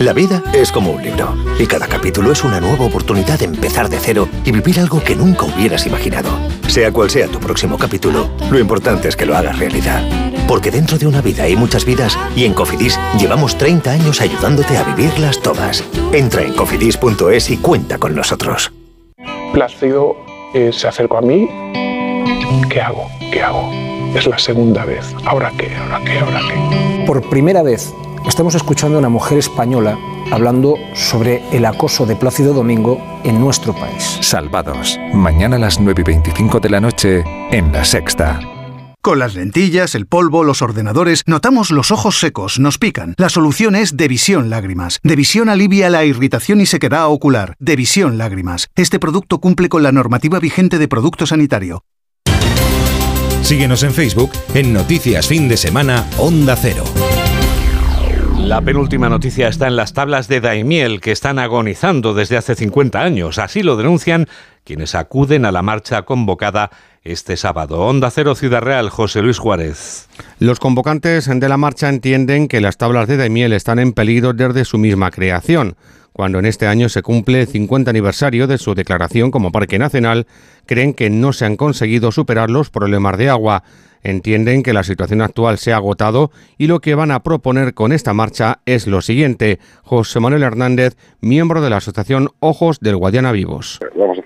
La vida es como un libro y cada capítulo es una nueva oportunidad de empezar de cero y vivir algo que nunca hubieras imaginado. Sea cual sea tu próximo capítulo, lo importante es que lo hagas realidad. Porque dentro de una vida hay muchas vidas y en Cofidis llevamos 30 años ayudándote a vivirlas todas. Entra en cofidis.es y cuenta con nosotros. Plácido eh, se acercó a mí. ¿Qué hago? ¿Qué hago? Es la segunda vez. ¿Ahora qué? ¿Ahora qué? ¿Ahora qué? Por primera vez Estamos escuchando a una mujer española hablando sobre el acoso de Plácido Domingo en nuestro país. Salvados. Mañana a las 9 y 25 de la noche en La Sexta. Con las lentillas, el polvo, los ordenadores, notamos los ojos secos, nos pican. La solución es Devisión Lágrimas. Devisión alivia la irritación y sequedad ocular. Devisión Lágrimas. Este producto cumple con la normativa vigente de producto sanitario. Síguenos en Facebook en Noticias Fin de Semana Onda Cero. La penúltima noticia está en las tablas de Daimiel, que están agonizando desde hace 50 años. Así lo denuncian quienes acuden a la marcha convocada este sábado. Onda Cero Ciudad Real, José Luis Juárez. Los convocantes de la marcha entienden que las tablas de Daimiel están en peligro desde su misma creación. Cuando en este año se cumple el 50 aniversario de su declaración como Parque Nacional, creen que no se han conseguido superar los problemas de agua entienden que la situación actual se ha agotado y lo que van a proponer con esta marcha es lo siguiente. José Manuel Hernández, miembro de la Asociación Ojos del Guadiana Vivos.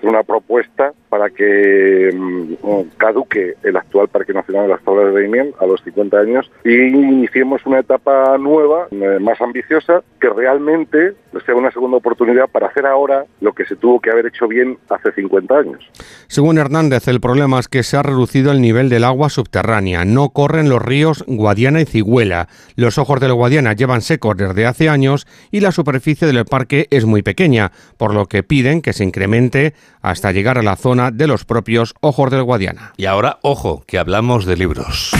Una propuesta para que mm, caduque el actual Parque Nacional de las Tablas de Daimiel a los 50 años y iniciemos una etapa nueva, eh, más ambiciosa, que realmente sea una segunda oportunidad para hacer ahora lo que se tuvo que haber hecho bien hace 50 años. Según Hernández, el problema es que se ha reducido el nivel del agua subterránea. No corren los ríos Guadiana y Cigüela. Los ojos del Guadiana llevan secos desde hace años y la superficie del parque es muy pequeña, por lo que piden que se incremente hasta llegar a la zona de los propios ojos del Guadiana. Y ahora, ojo, que hablamos de libros.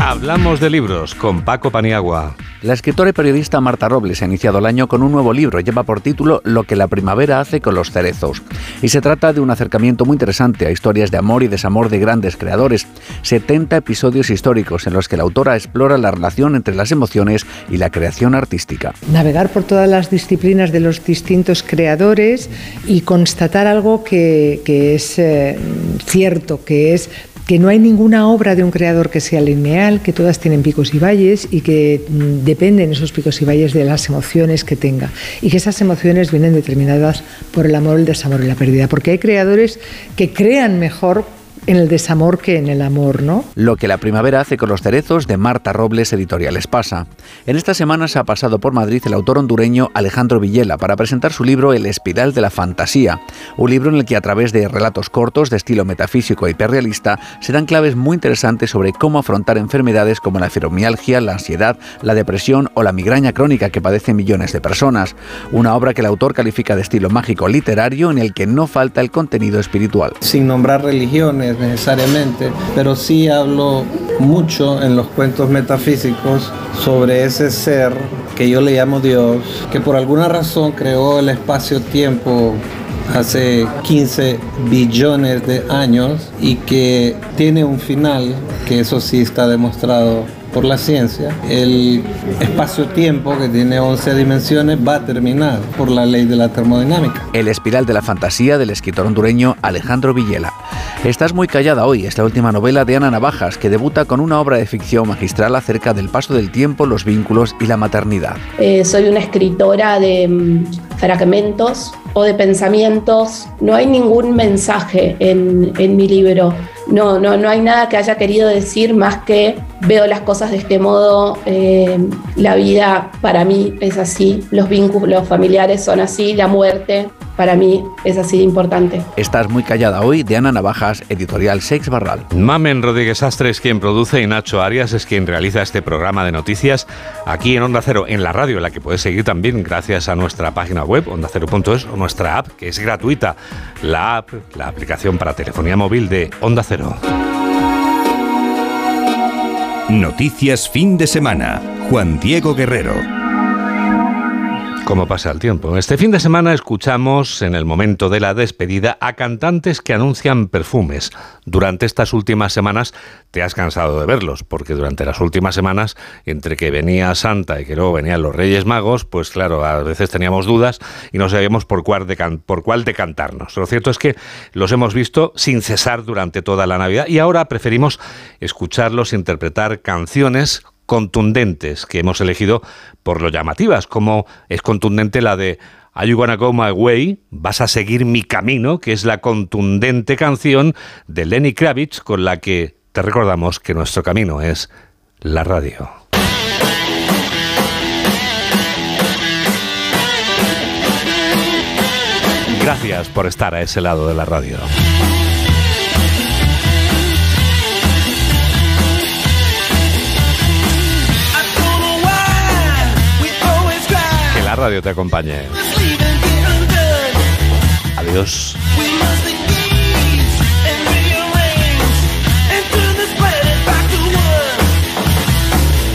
Hablamos de libros con Paco Paniagua. La escritora y periodista Marta Robles ha iniciado el año con un nuevo libro. Lleva por título Lo que la primavera hace con los cerezos. Y se trata de un acercamiento muy interesante a historias de amor y desamor de grandes creadores. 70 episodios históricos en los que la autora explora la relación entre las emociones y la creación artística. Navegar por todas las disciplinas de los distintos creadores y constatar algo que, es eh, cierto, que es que no hay ninguna obra de un creador que sea lineal, que todas tienen picos y valles y que mm, dependen esos picos y valles de las emociones que tenga. Y que esas emociones vienen determinadas por el amor, el desamor y la pérdida, porque hay creadores que crean mejor en el desamor que en el amor, ¿no? Lo que la primavera hace con los cerezos de Marta Robles Editoriales pasa. En esta semana se ha pasado por Madrid el autor hondureño Alejandro Villela para presentar su libro El espiral de la fantasía, un libro en el que a través de relatos cortos de estilo metafísico y hiperrealista se dan claves muy interesantes sobre cómo afrontar enfermedades como la fibromialgia, la ansiedad, la depresión o la migraña crónica que padecen millones de personas. Una obra que el autor califica de estilo mágico literario en el que no falta el contenido espiritual. Sin nombrar religiones necesariamente, pero sí hablo mucho en los cuentos metafísicos sobre ese ser que yo le llamo Dios, que por alguna razón creó el espacio-tiempo hace 15 billones de años y que tiene un final, que eso sí está demostrado por la ciencia, el espacio-tiempo que tiene 11 dimensiones va a terminar por la ley de la termodinámica. El espiral de la fantasía del escritor hondureño Alejandro Villela. Estás muy callada hoy es la última novela de Ana Navajas que debuta con una obra de ficción magistral acerca del paso del tiempo, los vínculos y la maternidad. Eh, soy una escritora de mm, fragmentos o de pensamientos. No hay ningún mensaje en, en mi libro. No, no, no hay nada que haya querido decir más que veo las cosas de este modo, eh, la vida para mí es así, los vínculos familiares son así, la muerte para mí es así importante. Estás muy callada hoy de Ana Navajas, editorial Sex Barral. Mamen Rodríguez Astre es quien produce y Nacho Arias es quien realiza este programa de noticias aquí en Onda Cero, en la radio, la que puedes seguir también gracias a nuestra página web, ondacero.es o nuestra app, que es gratuita. La app, la aplicación para telefonía móvil de Onda Cero. Noticias fin de semana. Juan Diego Guerrero. ¿Cómo pasa el tiempo? Este fin de semana escuchamos en el momento de la despedida a cantantes que anuncian perfumes. Durante estas últimas semanas te has cansado de verlos, porque durante las últimas semanas, entre que venía Santa y que luego venían los Reyes Magos, pues claro, a veces teníamos dudas y no sabíamos por cuál, por cuál decantarnos. Lo cierto es que los hemos visto sin cesar durante toda la Navidad y ahora preferimos escucharlos interpretar canciones contundentes que hemos elegido por lo llamativas, como es contundente la de Are You Gonna Go My Way? Vas a seguir mi camino, que es la contundente canción de Lenny Kravitz con la que te recordamos que nuestro camino es la radio. Gracias por estar a ese lado de la radio. Radio te acompañe. Adiós.